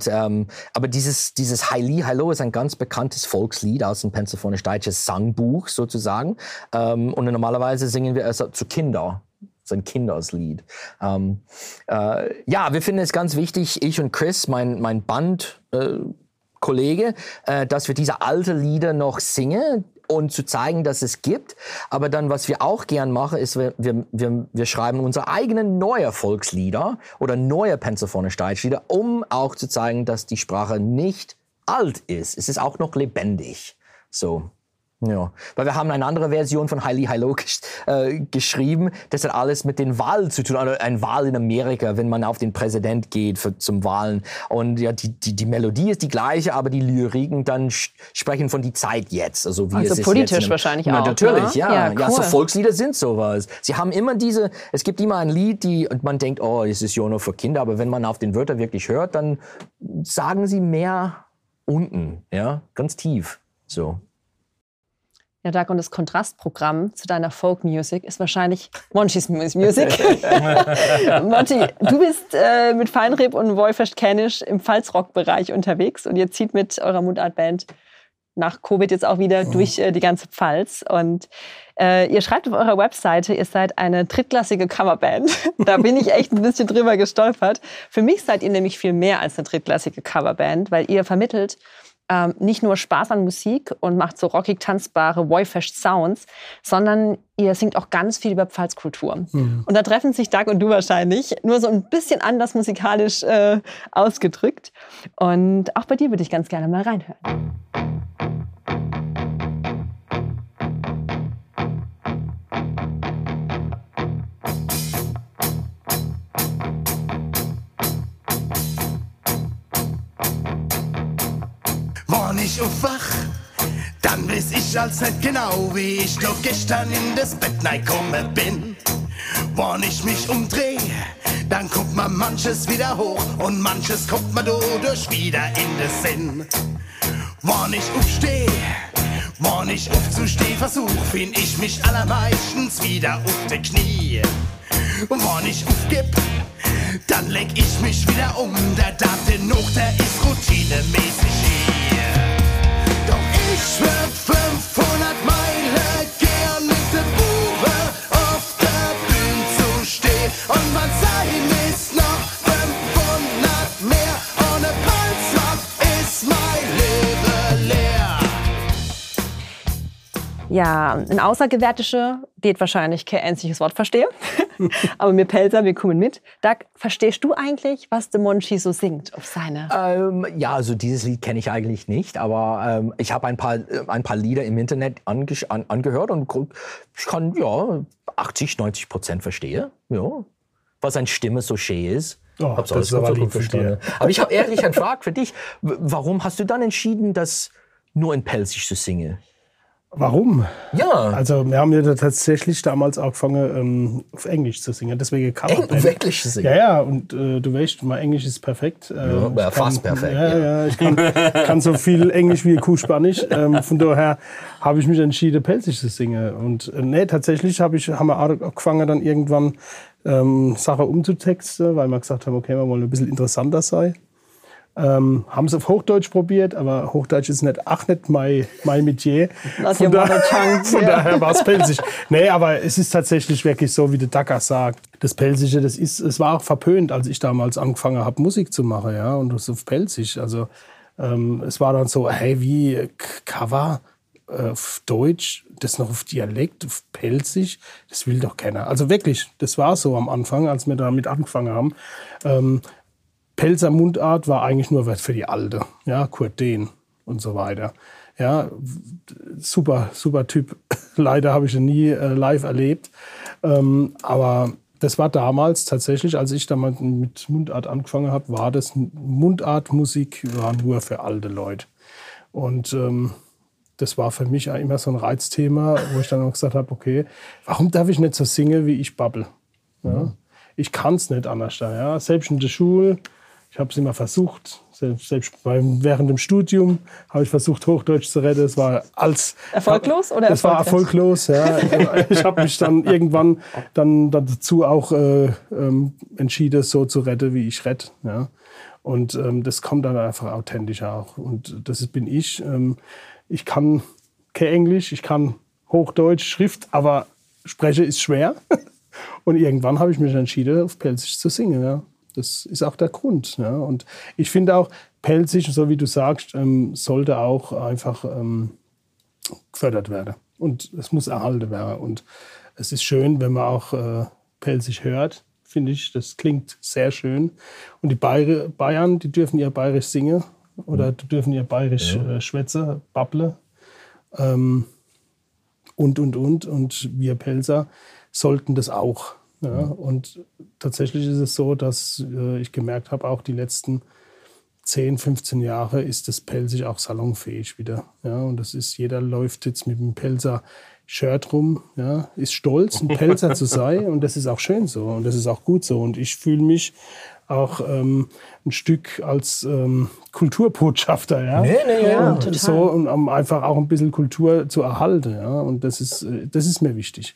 ähm, aber dieses dieses Heili Hallo ist ein ganz bekanntes Volkslied aus dem pennsylvanisch-deutsches Sangbuch sozusagen. Ähm, und normalerweise singen wir es zu Kinder. So ein Kinderslied. Ähm, äh, ja, wir finden es ganz wichtig, ich und Chris, mein, mein Band, äh, Kollege, äh, dass wir diese alte Lieder noch singen und zu zeigen, dass es gibt. Aber dann, was wir auch gern machen, ist, wir, wir, wir, schreiben unsere eigenen neue Volkslieder oder neue pennsylvanisch Lieder, um auch zu zeigen, dass die Sprache nicht alt ist. Es ist auch noch lebendig. So. Ja, weil wir haben eine andere Version von Highly High Low gesch äh, geschrieben. Das hat alles mit den Wahlen zu tun. Also ein Wahl in Amerika, wenn man auf den Präsident geht für, zum Wahlen. Und ja, die, die, die Melodie ist die gleiche, aber die Lyriken dann sprechen von die Zeit jetzt. Also, wie Also es ist politisch jetzt in- wahrscheinlich Na, auch, Natürlich, ne? ja. Ja, Ja, so cool. Volkslieder sind sowas. Sie haben immer diese, es gibt immer ein Lied, die, und man denkt, oh, es ist ja nur für Kinder, aber wenn man auf den Wörter wirklich hört, dann sagen sie mehr unten, ja, ganz tief. So. Ja, Doug, und das Kontrastprogramm zu deiner Folk-Music ist wahrscheinlich Monchis Mu- Music. Monty, du bist äh, mit Feinreb und Wolfest Känisch im Pfalzrock-Bereich unterwegs und ihr zieht mit eurer Mundart-Band nach Covid jetzt auch wieder durch äh, die ganze Pfalz. Und äh, ihr schreibt auf eurer Webseite, ihr seid eine drittklassige Coverband. da bin ich echt ein bisschen drüber gestolpert. Für mich seid ihr nämlich viel mehr als eine drittklassige Coverband, weil ihr vermittelt ähm, nicht nur Spaß an Musik und macht so rockig tanzbare Voifest Sounds, sondern ihr singt auch ganz viel über Pfalzkultur. Und da treffen sich Doug und du wahrscheinlich, nur so ein bisschen anders musikalisch äh, ausgedrückt. Und auch bei dir würde ich ganz gerne mal reinhören. Ich als nicht genau, wie ich doch gestern in das Bett gekommen bin. Wann ich mich umdreh, dann guckt man manches wieder hoch und manches kommt man dadurch wieder in den Sinn. Wann ich aufsteh, wann ich aufzusteh versuch, find ich mich allermeistens wieder auf die Knie. Und wann ich aufgib, dann leg ich mich wieder um. Der Date noch, der ist routinemäßig hier. Ich würd 500 Meilen Ja, ein Außergewärtische, det wahrscheinlich kein einziges Wort verstehe. Aber mir Pelzer, wir kommen mit. Doug, verstehst du eigentlich, was der Monchi so singt auf seine? Ähm, ja, also dieses Lied kenne ich eigentlich nicht, aber ähm, ich habe ein paar, äh, ein paar Lieder im Internet angesch- an, angehört und ich kann ja 80, 90 Prozent verstehe. Ja. Was seine Stimme so schön ist. Oh, Hab's das alles ist aber gut verstanden. Aber ich habe ehrlich eine Frage für dich. Warum hast du dann entschieden, das nur in Pelzig zu singen? Warum? Ja, Also wir haben ja tatsächlich damals angefangen, ähm, auf Englisch zu singen. Deswegen kann Eng- auf Englisch zu singen. Ja, ja, und äh, du weißt, mein Englisch ist perfekt. Äh, Ja, ich ja, fast perfekt, Ja, ja. ja, ich kann, kann so viel Englisch wie Kuh Spanisch. Ähm, von daher habe ich mich entschieden, Pelzig zu singen. Und äh, nee, tatsächlich hab ich, haben wir auch angefangen, dann irgendwann ähm, Sachen umzutexten, weil wir gesagt haben, okay, wir wollen ein bisschen interessanter sein. Ähm, haben es auf Hochdeutsch probiert, aber Hochdeutsch ist nicht, ach nicht mein, mein Metier. Not Von, da, tongue, von ja. daher war es pelzig. Nee, aber es ist tatsächlich wirklich so, wie der Dacker sagt. Das Pelzige, das ist, es war auch verpönt, als ich damals angefangen habe, Musik zu machen, ja, und das auf Pelzig. Also, ähm, es war dann so, hey, wie Cover äh, auf Deutsch, das noch auf Dialekt, auf Pelzig, das will doch keiner. Also wirklich, das war so am Anfang, als wir damit angefangen haben. Ähm, Pelzer Mundart war eigentlich nur was für die Alte. Ja, Kurt Dehn und so weiter. Ja, super, super Typ. Leider habe ich ihn nie äh, live erlebt. Ähm, aber das war damals tatsächlich, als ich damals mit Mundart angefangen habe, war das Mundartmusik war nur für alte Leute. Und ähm, das war für mich immer so ein Reizthema, wo ich dann auch gesagt habe, okay, warum darf ich nicht so singen, wie ich babbel? Ja? Ich kann es nicht anders. Ja? Selbst in der Schule, ich habe es immer versucht, selbst, selbst beim, während dem Studium habe ich versucht, Hochdeutsch zu retten. Es war als Erfolglos oder Es war erfolglos, ja. Ich habe mich dann irgendwann dann, dann dazu auch äh, ähm, entschieden, so zu retten, wie ich rette. Ja. Und ähm, das kommt dann einfach authentisch auch. Und das bin ich. Ähm, ich kann kein Englisch, ich kann Hochdeutsch, Schrift, aber spreche ist schwer. Und irgendwann habe ich mich entschieden, auf Pelzig zu singen. Ja. Das ist auch der Grund. Ja. Und ich finde auch, Pelzig, so wie du sagst, ähm, sollte auch einfach ähm, gefördert werden. Und es muss erhalten werden. Und es ist schön, wenn man auch äh, Pelzig hört, finde ich. Das klingt sehr schön. Und die Bayer Bayern, die dürfen ihr Bayerisch singen oder die dürfen ihr Bayerisch äh, schwätzen, babble. Ähm, und, und, und. Und wir Pelzer sollten das auch. Ja. Und tatsächlich ist es so, dass äh, ich gemerkt habe, auch die letzten 10, 15 Jahre ist das Pelzig auch salonfähig wieder. Ja, und das ist, jeder läuft jetzt mit dem Pelzer Shirt rum, ja, ist stolz, ein Pelzer zu sein und das ist auch schön so und das ist auch gut so. Und ich fühle mich auch ähm, ein Stück als ähm, Kulturbotschafter, ja. Nee, nee, ja. und total. so und um einfach auch ein bisschen Kultur zu erhalten, ja. Und das ist, äh, das ist mir wichtig.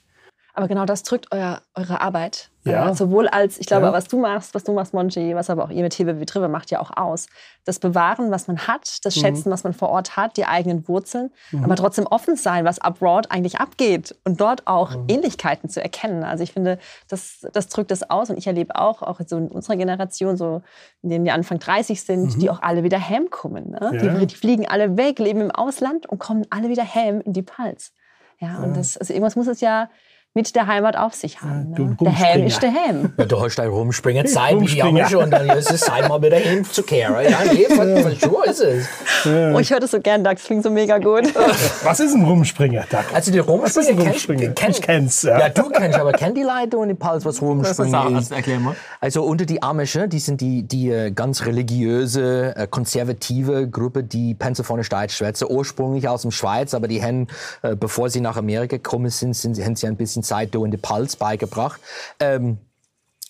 Aber genau das drückt euer, eure Arbeit. Ja. Äh, sowohl als, ich glaube, Ja. was du machst, was du machst, Monchi, was aber auch ihr mit Hilfe wie Trive macht, ja auch aus. Das Bewahren, was man hat, das Mhm. Schätzen, was man vor Ort hat, die eigenen Wurzeln, aber trotzdem offen sein, was abroad eigentlich abgeht und dort auch Mhm. Ähnlichkeiten zu erkennen. Also ich finde, das, das drückt das aus und ich erlebe auch, auch so in unserer Generation, so in denen wir Anfang 30 sind, die auch alle wieder heimkommen. Ne? Mhm. Ja. Die, die fliegen alle weg, leben im Ausland und kommen alle wieder heim in die Pals. Ja, und das, also irgendwas muss es ja mit der Heimat auf sich haben. Ne? Der Ham Rumspringer. ist der Ham. Ja, du hast da rumspringen Zeit wie Rumspringer. Amische und dann ist es Zeit mal wieder hin zu kehren. Ja, nee, von, von sure ist es. Oh, ich höre das so gern, Doug. Das klingt so mega gut. Was ist ein Rumspringer, Doug? Also die Was ist ein Rumspringer Rumspringer? kennst, kennst, Ich kenn's, ja. Ja, du kennst, aber kennen die Leute und die Pals, was Rumspringen ist? Erklär mal. Also unter die Amische, die sind die, die äh, ganz religiöse, äh, konservative Gruppe, die Pennsylvania Deutsch ursprünglich aus dem Schweiz, aber die haben, äh, bevor sie nach Amerika gekommen sind, sind sie, haben sie ein bisschen Zeit da in die Pals beigebracht. Ähm,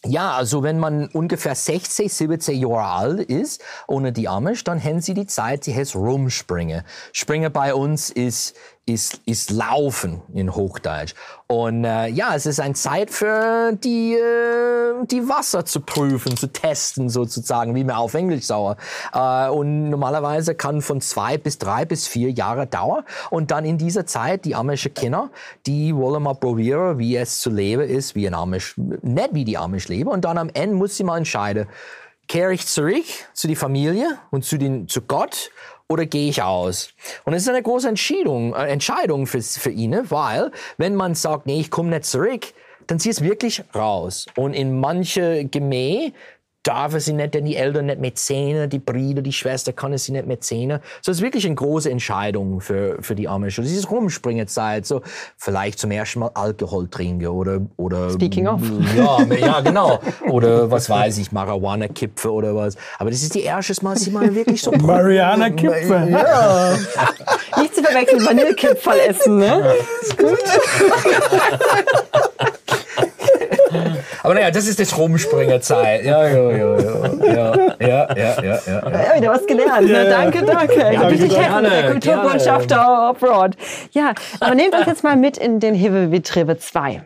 ja, also wenn man ungefähr 16, 17 Jahre alt ist, ohne die Amish, dann haben sie die Zeit, sie heißt rumspringen. Springen bei uns ist, ist, ist laufen in Hochdeutsch. Und äh, ja, es ist eine Zeit für die, äh, die Wasser zu prüfen, zu testen sozusagen, wie man auf Englisch sauer. Äh, und normalerweise kann von zwei bis drei bis vier Jahre dauern. Und dann in dieser Zeit, die amische Kinder, die wollen mal probieren, wie es zu leben ist, wie ein Amish, nicht wie die Amish leben. Und dann am Ende muss sie mal entscheiden, kehre ich zurück zu die Familie und zu, den, zu Gott oder gehe ich aus? Und es ist eine große Entscheidung, äh, Entscheidung für, für ihn, weil wenn man sagt, nee, ich komme nicht zurück, dann sie es wirklich raus. Und in manche Gemäh darf sie nicht, denn die Eltern nicht mehr sehen, die Brüder, die Schwester kann sie nicht mehr sehen. So es ist wirklich eine große Entscheidung für, für die Amish. Und dieses Rumspringenzeit, so vielleicht zum ersten Mal Alkohol trinken oder, oder Speaking of. ja, ja, genau. Oder was weiß ich, Marihuana-Kipfe oder was. Aber das ist die erste Mal, dass sie mal wirklich so. Mariana Kipfer. Ja. Nicht zu verwechseln, Vanillekipferl essen, ne? Aber naja, das ist das Rumspringerzeit. Ja, ja, ja, ja. Ja, ja, ja, ja, ja. Ja, wieder was gelernt. Ne? Danke, danke. Danke. happy mit der Kulturbotschafter abroad. Ja, aber nehmt uns jetzt mal mit in den Himmel wie Triebe 2.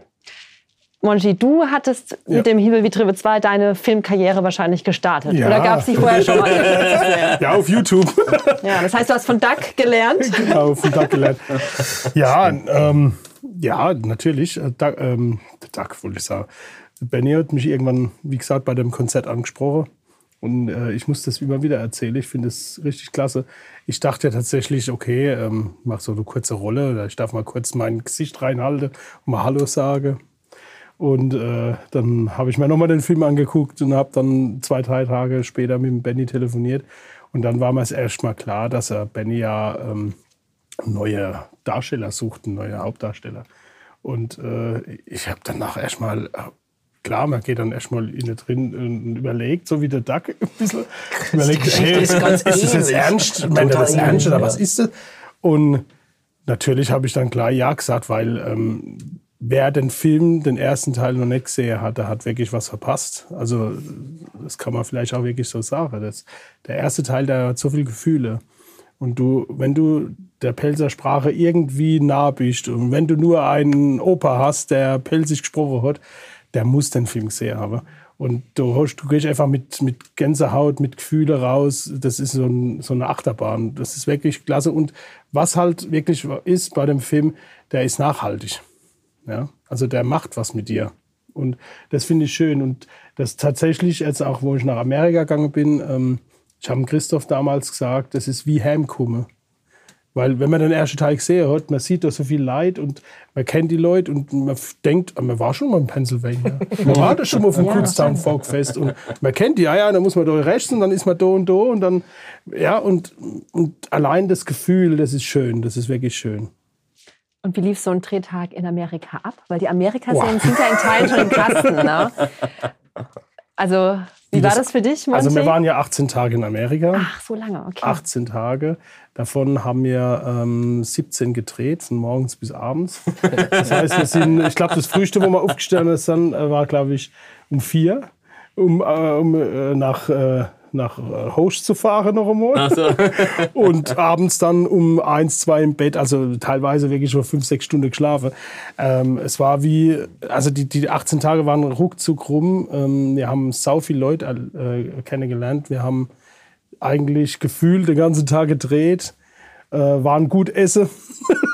Monji, du hattest mit dem Himmel wie Triebe 2 deine Filmkarriere wahrscheinlich gestartet. Ja. Oder gab es die vorher schon mal? Ja, auf YouTube. Ja, das heißt, du hast von Duck gelernt. genau, dem Duck gelernt. Ja, ähm, ja, natürlich. Äh, Duck, ähm, Duck, wollte ich sagen. Benny hat mich irgendwann, wie gesagt, bei dem Konzert angesprochen. Und äh, ich muss das immer wieder erzählen. Ich finde es richtig klasse. Ich dachte ja tatsächlich, okay, ähm, mach so eine kurze Rolle. Oder ich darf mal kurz mein Gesicht reinhalten und mal Hallo sagen. Und äh, dann habe ich mir nochmal den Film angeguckt und habe dann zwei, drei Tage später mit Benny telefoniert. Und dann war mir es erst mal klar, dass er Benny ja ähm, neue Darsteller sucht, neuen Hauptdarsteller. Und äh, ich habe danach erstmal klar, man geht dann erstmal innen drin und überlegt, so wie der Duck ein bisschen. Überlegt, hey, ist ist das jetzt ernst? Meint er das ernst oder was ist das? Und natürlich habe ich dann klar Ja gesagt, weil ähm, wer den Film, den ersten Teil noch nicht gesehen hat, der hat wirklich was verpasst. Also das kann man vielleicht auch wirklich so sagen. Das, der erste Teil, der hat so viele Gefühle. Und du, wenn du der Pelzer Sprache irgendwie nah bist und wenn du nur einen Opa hast, der pelzig gesprochen hat, der muss den Film gesehen haben. Und du, hast, du gehst einfach mit, mit Gänsehaut, mit Gefühle raus. Das ist so, ein, so eine Achterbahn. Das ist wirklich klasse. Und was halt wirklich ist bei dem Film, der ist nachhaltig. Ja? Also der macht was mit dir. Und das finde ich schön. Und das tatsächlich, jetzt auch, wo ich nach Amerika gegangen bin, ähm, ich habe Christoph damals gesagt, das ist wie Heimkommen. Weil wenn man den ersten Teil gesehen hat, man sieht da so viel Leid und man kennt die Leute und man denkt, ah, man war schon mal in Pennsylvania. Man war da schon mal auf dem Kutztown Folkfest und man kennt die, ja, ja, dann muss man da rechts und dann ist man da und da und dann, ja, und, und allein das Gefühl, das ist schön, das ist wirklich schön. Und wie lief so ein Drehtag in Amerika ab? Weil die Amerika-Serien sind ja in Teilen schon im Kasten. Ne? Also, wie war das- für dich, Monty? Also wir waren ja 18 Tage in Amerika. Ach, so lange, okay. 18 Tage. Davon haben wir ähm, 17 gedreht, von morgens bis abends. Das heißt, wir sind, ich glaube, das früheste, wo wir aufgestanden sind, äh, war, glaube ich, um vier, um, äh, um äh, nach, äh, nach äh, Host zu fahren noch einmal. So. Und abends dann um eins, zwei im Bett, also teilweise wirklich schon fünf, sechs Stunden geschlafen. Ähm, es war wie, also die, die 18 Tage waren ruckzuck rum. Ähm, wir haben sau viele Leute äh, kennengelernt. Wir haben eigentlich gefühlt den ganzen Tag gedreht, äh, waren gut essen.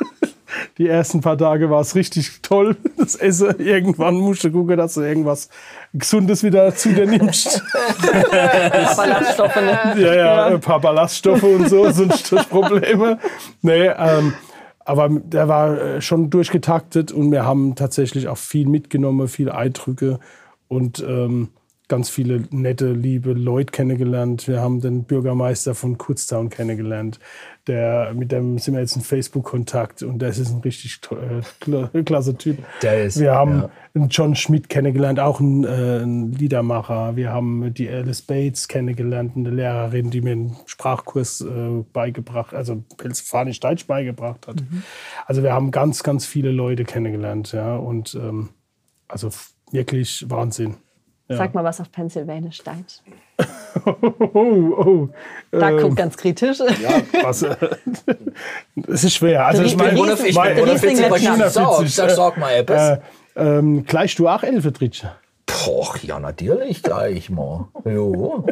Die ersten paar Tage war es richtig toll, das Essen. Irgendwann musst du gucken, dass du irgendwas Gesundes wieder zu dir nimmst. Ballaststoffe, ne? Ja, ja, ein paar Ballaststoffe und so, sonst das Probleme. Nee, ähm, aber der war äh, schon durchgetaktet und wir haben tatsächlich auch viel mitgenommen, viele Eindrücke und ähm, ganz viele nette, liebe Leute kennengelernt. Wir haben den Bürgermeister von Kutztown kennengelernt. Der, mit dem sind wir jetzt in Facebook-Kontakt und das ist ein richtig äh, kla- klasse Typ. Der ist, Wir haben ja. einen John Schmidt kennengelernt, auch einen, äh, einen Liedermacher. Wir haben die Alice Bates kennengelernt, eine Lehrerin, die mir einen Sprachkurs äh, beigebracht, also Pelzfanisch Deutsch beigebracht hat. Also wir haben ganz, ganz viele Leute kennengelernt, ja, und ähm, also wirklich Wahnsinn. Sag mal was auf Pennsylvania steigt. Oh, oh, Da ähm, guckt ganz kritisch. was, äh, es ist schwer. Also Der ich meine, Ich Der bin Riesling unfit, wird sag, sag, sag mal etwas. äh, ähm, gleich du auch Elfetritsche. Poch, ja, natürlich gleich mal. Jo.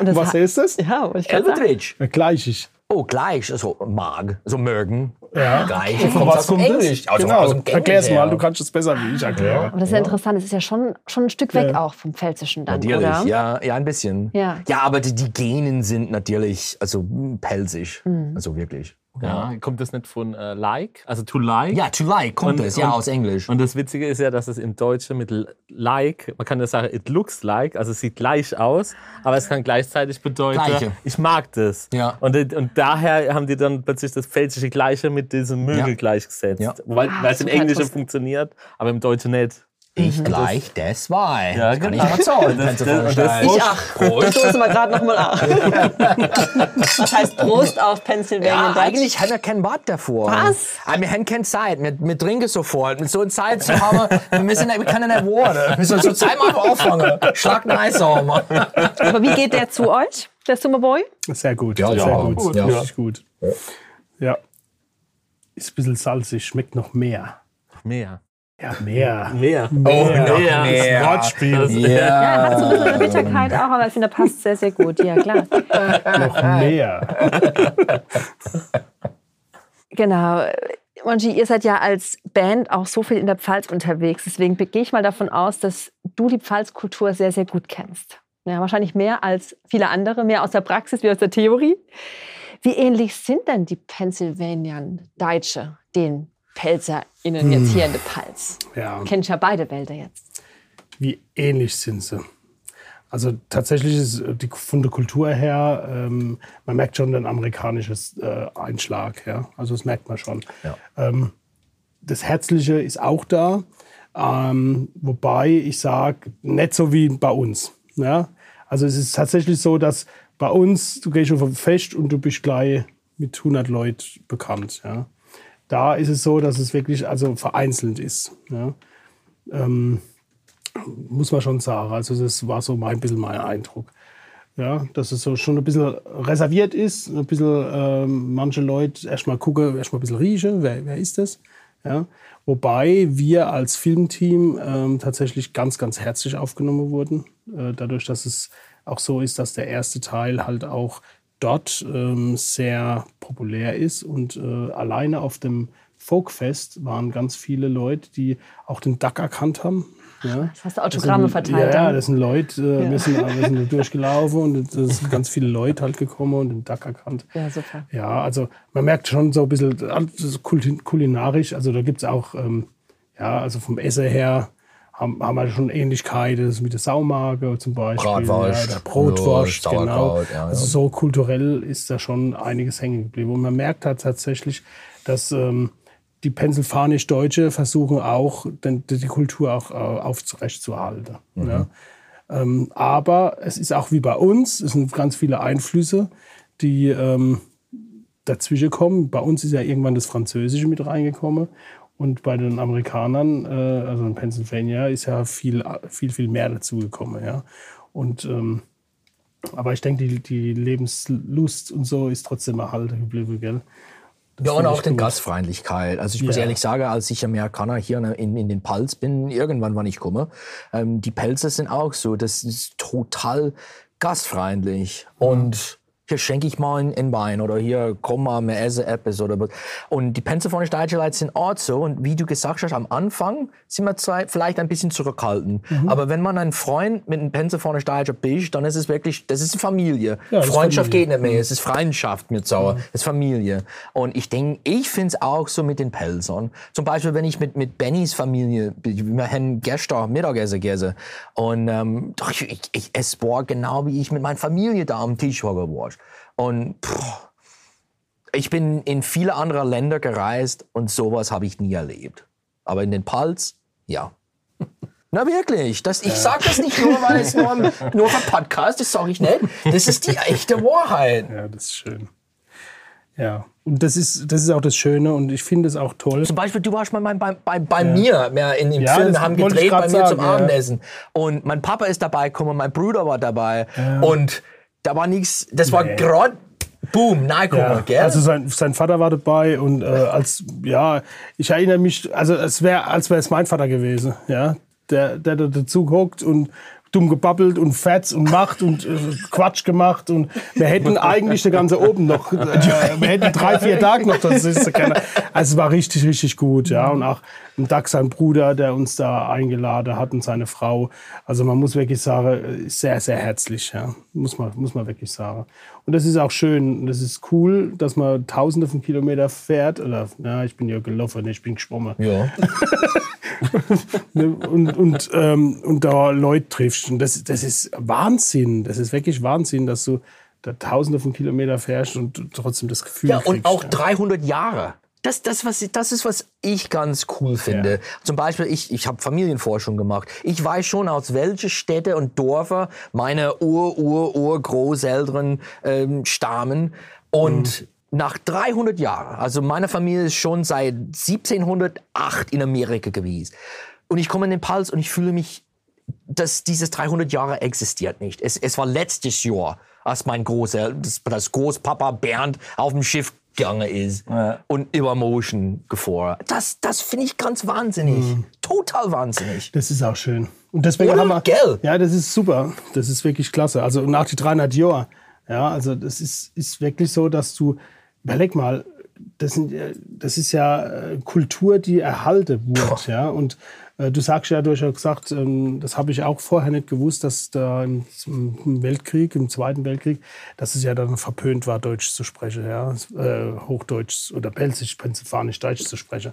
Was heißt das? Ja, ich. Elbetritsch. Äh, Gleich ich. Oh, gleich, also mag, so mögen. Ja. Gleich. Von Kommt aus dem Englisch. das? Also genau, aus dem erklär's Englisch mal, du kannst es besser wie ich erklären. Aber das ist ja interessant, es ist ja schon, schon ein Stück weg auch vom Pfälzischen dann, Natürlich, oder? ja, ja, ein bisschen. Ja. ja, aber die, die Genen sind natürlich, also mm, pelzig. Also wirklich. Ja, kommt das nicht von äh, like? Also to like? Ja, to like kommt Und- es, ja, und- aus Englisch. Und das Witzige ist ja, dass es im Deutschen mit like, man kann ja sagen, it looks like, also es sieht gleich aus, aber es kann gleichzeitig bedeuten, Gleiche. ich mag das. Ja. Und, und daher haben die dann plötzlich das pfälzische Gleiche mit diesem Mögel Ja. gleichgesetzt. Ja. Weil, Ah, es im Englischen funktioniert, aber im Deutschen nicht. Ich gleich, das war. Ja, Kann genau. ich mal zahlen. Das- das- vorstellen. Ich auch. Das stoßen wir gerade nochmal an. Das heißt Prost auf Pennsylvania Ja, Dutch. eigentlich haben wir kein Wort davor. Was? Aber wir haben keine Zeit. Wir, wir trinken sofort. Mit so einer Zeit zu haben, wir, müssen, wir können nicht warten. Wir müssen zur Zeit mal anfangen. Schlag nice haben. Aber wie geht der zu euch, der Summerboy? Sehr gut. Ja, sehr ja, gut. gut, ja. Richtig gut. Ja. Ist ein bisschen salzig, schmeckt noch mehr. Mehr. Ja, mehr. Mehr. Oh, noch mehr. mehr. Wortspiel. Ja, hat so ein Ja. bisschen eine Bitterkeit auch, aber ich finde, passt sehr, sehr gut. Ja, klar. Noch mehr. Genau. Monji, ihr seid ja als Band auch so viel in der Pfalz unterwegs. Deswegen gehe ich mal davon aus, dass du die Pfalzkultur sehr, sehr gut kennst. Ja, wahrscheinlich mehr als viele andere, mehr aus der Praxis wie aus der Theorie. Wie ähnlich sind denn die Pennsylvanian Deutsche den PelzerInnen jetzt hier in der Pfalz? Ja. Kennt ja beide Wälder jetzt. Wie ähnlich sind sie? Also tatsächlich ist die, von der Kultur her, ähm, man merkt schon den amerikanischen äh, Einschlag. Ja? Also das merkt man schon. Ja. Ähm, das Herzliche ist auch da, Ähm, wobei ich sage, nicht so wie bei uns. Ja? Also es ist tatsächlich so, dass bei uns, du gehst auf ein Fest und du bist gleich mit 100 Leuten bekannt. Ja? Da ist es so, dass es wirklich also vereinzelt ist. Ja? Ähm, muss man schon sagen. Also das war so mein bisschen mein Eindruck. Ja, dass es so schon ein bisschen reserviert ist, ein bisschen ähm, manche Leute erstmal gucken, erstmal ein bisschen riechen, wer, wer ist das? Ja, wobei wir als Filmteam ähm, tatsächlich ganz, ganz herzlich aufgenommen wurden, äh, dadurch, dass es auch so ist, dass der erste Teil halt auch dort ähm, sehr populär ist und äh, alleine auf dem Folkfest waren ganz viele Leute, die auch den Duck erkannt haben. Ja. Das hast du Autogramme sind- verteilt. Ja, das sind Leute, äh, Ja. wir, sind, wir sind durchgelaufen und es sind ganz viele Leute halt gekommen und den Duck erkannt. ja, super. Ja, also man merkt schon so ein bisschen kulin- kulinarisch, also da gibt es auch, ähm, ja, also vom Essen her haben, haben wir schon Ähnlichkeiten mit der Saumage zum Beispiel. Bratwurst, Ja, Brotwurst, ja, genau. Ja. Also so kulturell ist da schon einiges hängen geblieben. Und man merkt halt tatsächlich, dass ähm, die Pennsylvanisch-Deutsche versuchen auch, den, die Kultur auch äh, aufrechtzuerhalten. Mhm. Ja. Ähm, aber es ist auch wie bei uns, es sind ganz viele Einflüsse, die ähm, dazwischen kommen. Bei uns ist ja irgendwann das Französische mit reingekommen. Und bei den Amerikanern, äh, also in Pennsylvania, ist ja viel, viel, viel mehr dazugekommen. Ja. Und, ähm, aber ich denke, die, die Lebenslust und so ist trotzdem erhalten geblieben, gell? Das Ja, und auch gut. Gastfreundlichkeit. Also ich muss Ja. ehrlich sagen, als ich Amerikaner hier in, in den Pals bin, irgendwann, wann ich komme, ähm, die Pelze sind auch so, das ist total gastfreundlich. Und hier schenke ich mal ein Wein oder hier komm mal, wir essen etwas oder was. Und die Pennsylvanisch Deutsche Leute sind auch so. Und wie du gesagt hast, am Anfang sind wir zwei vielleicht ein bisschen zurückhaltend. Mhm. Aber wenn man ein Freund mit einem Pennsylvanisch Deutscher bist, dann ist es wirklich, das ist eine Familie. Ja, Freundschaft Familie. geht nicht mehr, es ist Freundschaft mit Sauer, es ist Familie. Und ich denke, ich finde es auch so mit den Pelzern. Zum Beispiel, wenn ich mit, mit Bennys Familie, wir haben gestern Mittagessen gegessen und ähm, doch, ich, ich, ich esse genau wie ich mit meiner Familie da am Tisch hocken war. Und pff, ich bin in viele andere Länder gereist und sowas habe ich nie erlebt. Aber in den Pals, ja. Na wirklich, das, ich sage das nicht nur, weil es nur, nur für Podcast, das sage ich nicht. Das ist die echte Wahrheit. Ja, das ist schön. Ja, und das ist, das ist auch das Schöne und ich finde es auch toll. Zum Beispiel, du warst mal bei, bei, bei, bei mir mehr in dem Ja, Film, haben gedreht bei mir sagen, zum ja. Abendessen. Und mein Papa ist dabei gekommen, mein Bruder war dabei. Und da war nichts, das war Nee. gerade, boom, guck Ja, gell? also sein, sein Vater war dabei und äh, als ja, ich erinnere mich, also es wäre, als wäre es mein Vater gewesen, ja, der, der da dazu hockt und dumm gebabbelt und fetz und macht und äh, Quatsch gemacht und wir hätten eigentlich der ganze oben noch, äh, wir hätten drei, vier Tage noch, das ist keine, also es war richtig, richtig gut, ja, und auch ein Doug, sein Bruder, der uns da eingeladen hat und seine Frau, also man muss wirklich sagen, ist sehr, sehr herzlich, ja, muss man, muss man wirklich sagen. Und das ist auch schön, und das ist cool, dass man tausende von Kilometer fährt, oder, ja, ich bin ja gelaufen, ich bin geschwommen, ja. Ne, und, und, ähm, und da Leute triffst. Und das, das ist Wahnsinn. Das ist wirklich Wahnsinn, dass du da tausende von Kilometern fährst und trotzdem das Gefühl Ja, und kriegst, auch ja. 300 Jahre. Das, das, was, das ist, was ich ganz cool finde. Ja. Zum Beispiel, ich, ich habe Familienforschung gemacht. Ich weiß schon, aus welche Städte und Dörfer meine Ur, Ur, Urgroßeltern ähm, stammen. Und nach 300 Jahren, also meine Familie ist schon seit 1708 in Amerika gewesen. Und ich komme in den Pals und ich fühle mich dass dieses 300 Jahre existiert nicht. Es, es war letztes Jahr, als mein Großer, das, das Großpapa Bernd auf dem Schiff gegangen ist und über Motion gefahren. Das, das finde ich ganz wahnsinnig. Total wahnsinnig. Das ist auch schön. Und deswegen Oder? haben wir. Gell? Ja, das ist super. Das ist wirklich klasse. Also nach die 300 Jahre. Ja, also das ist, ist wirklich so, dass du. Überleg mal, das, sind, ja- das ist ja äh, Kultur, die erhalten wird. Ja, und du sagst ja, du hast ja gesagt, ähm, das habe ich auch vorher nicht gewusst, dass da im, im Weltkrieg, im Zweiten Weltkrieg, dass es ja dann verpönt war, Deutsch zu sprechen, ja, äh, Hochdeutsch oder Pelzisch, Pennsylvanisch Deutsch zu sprechen.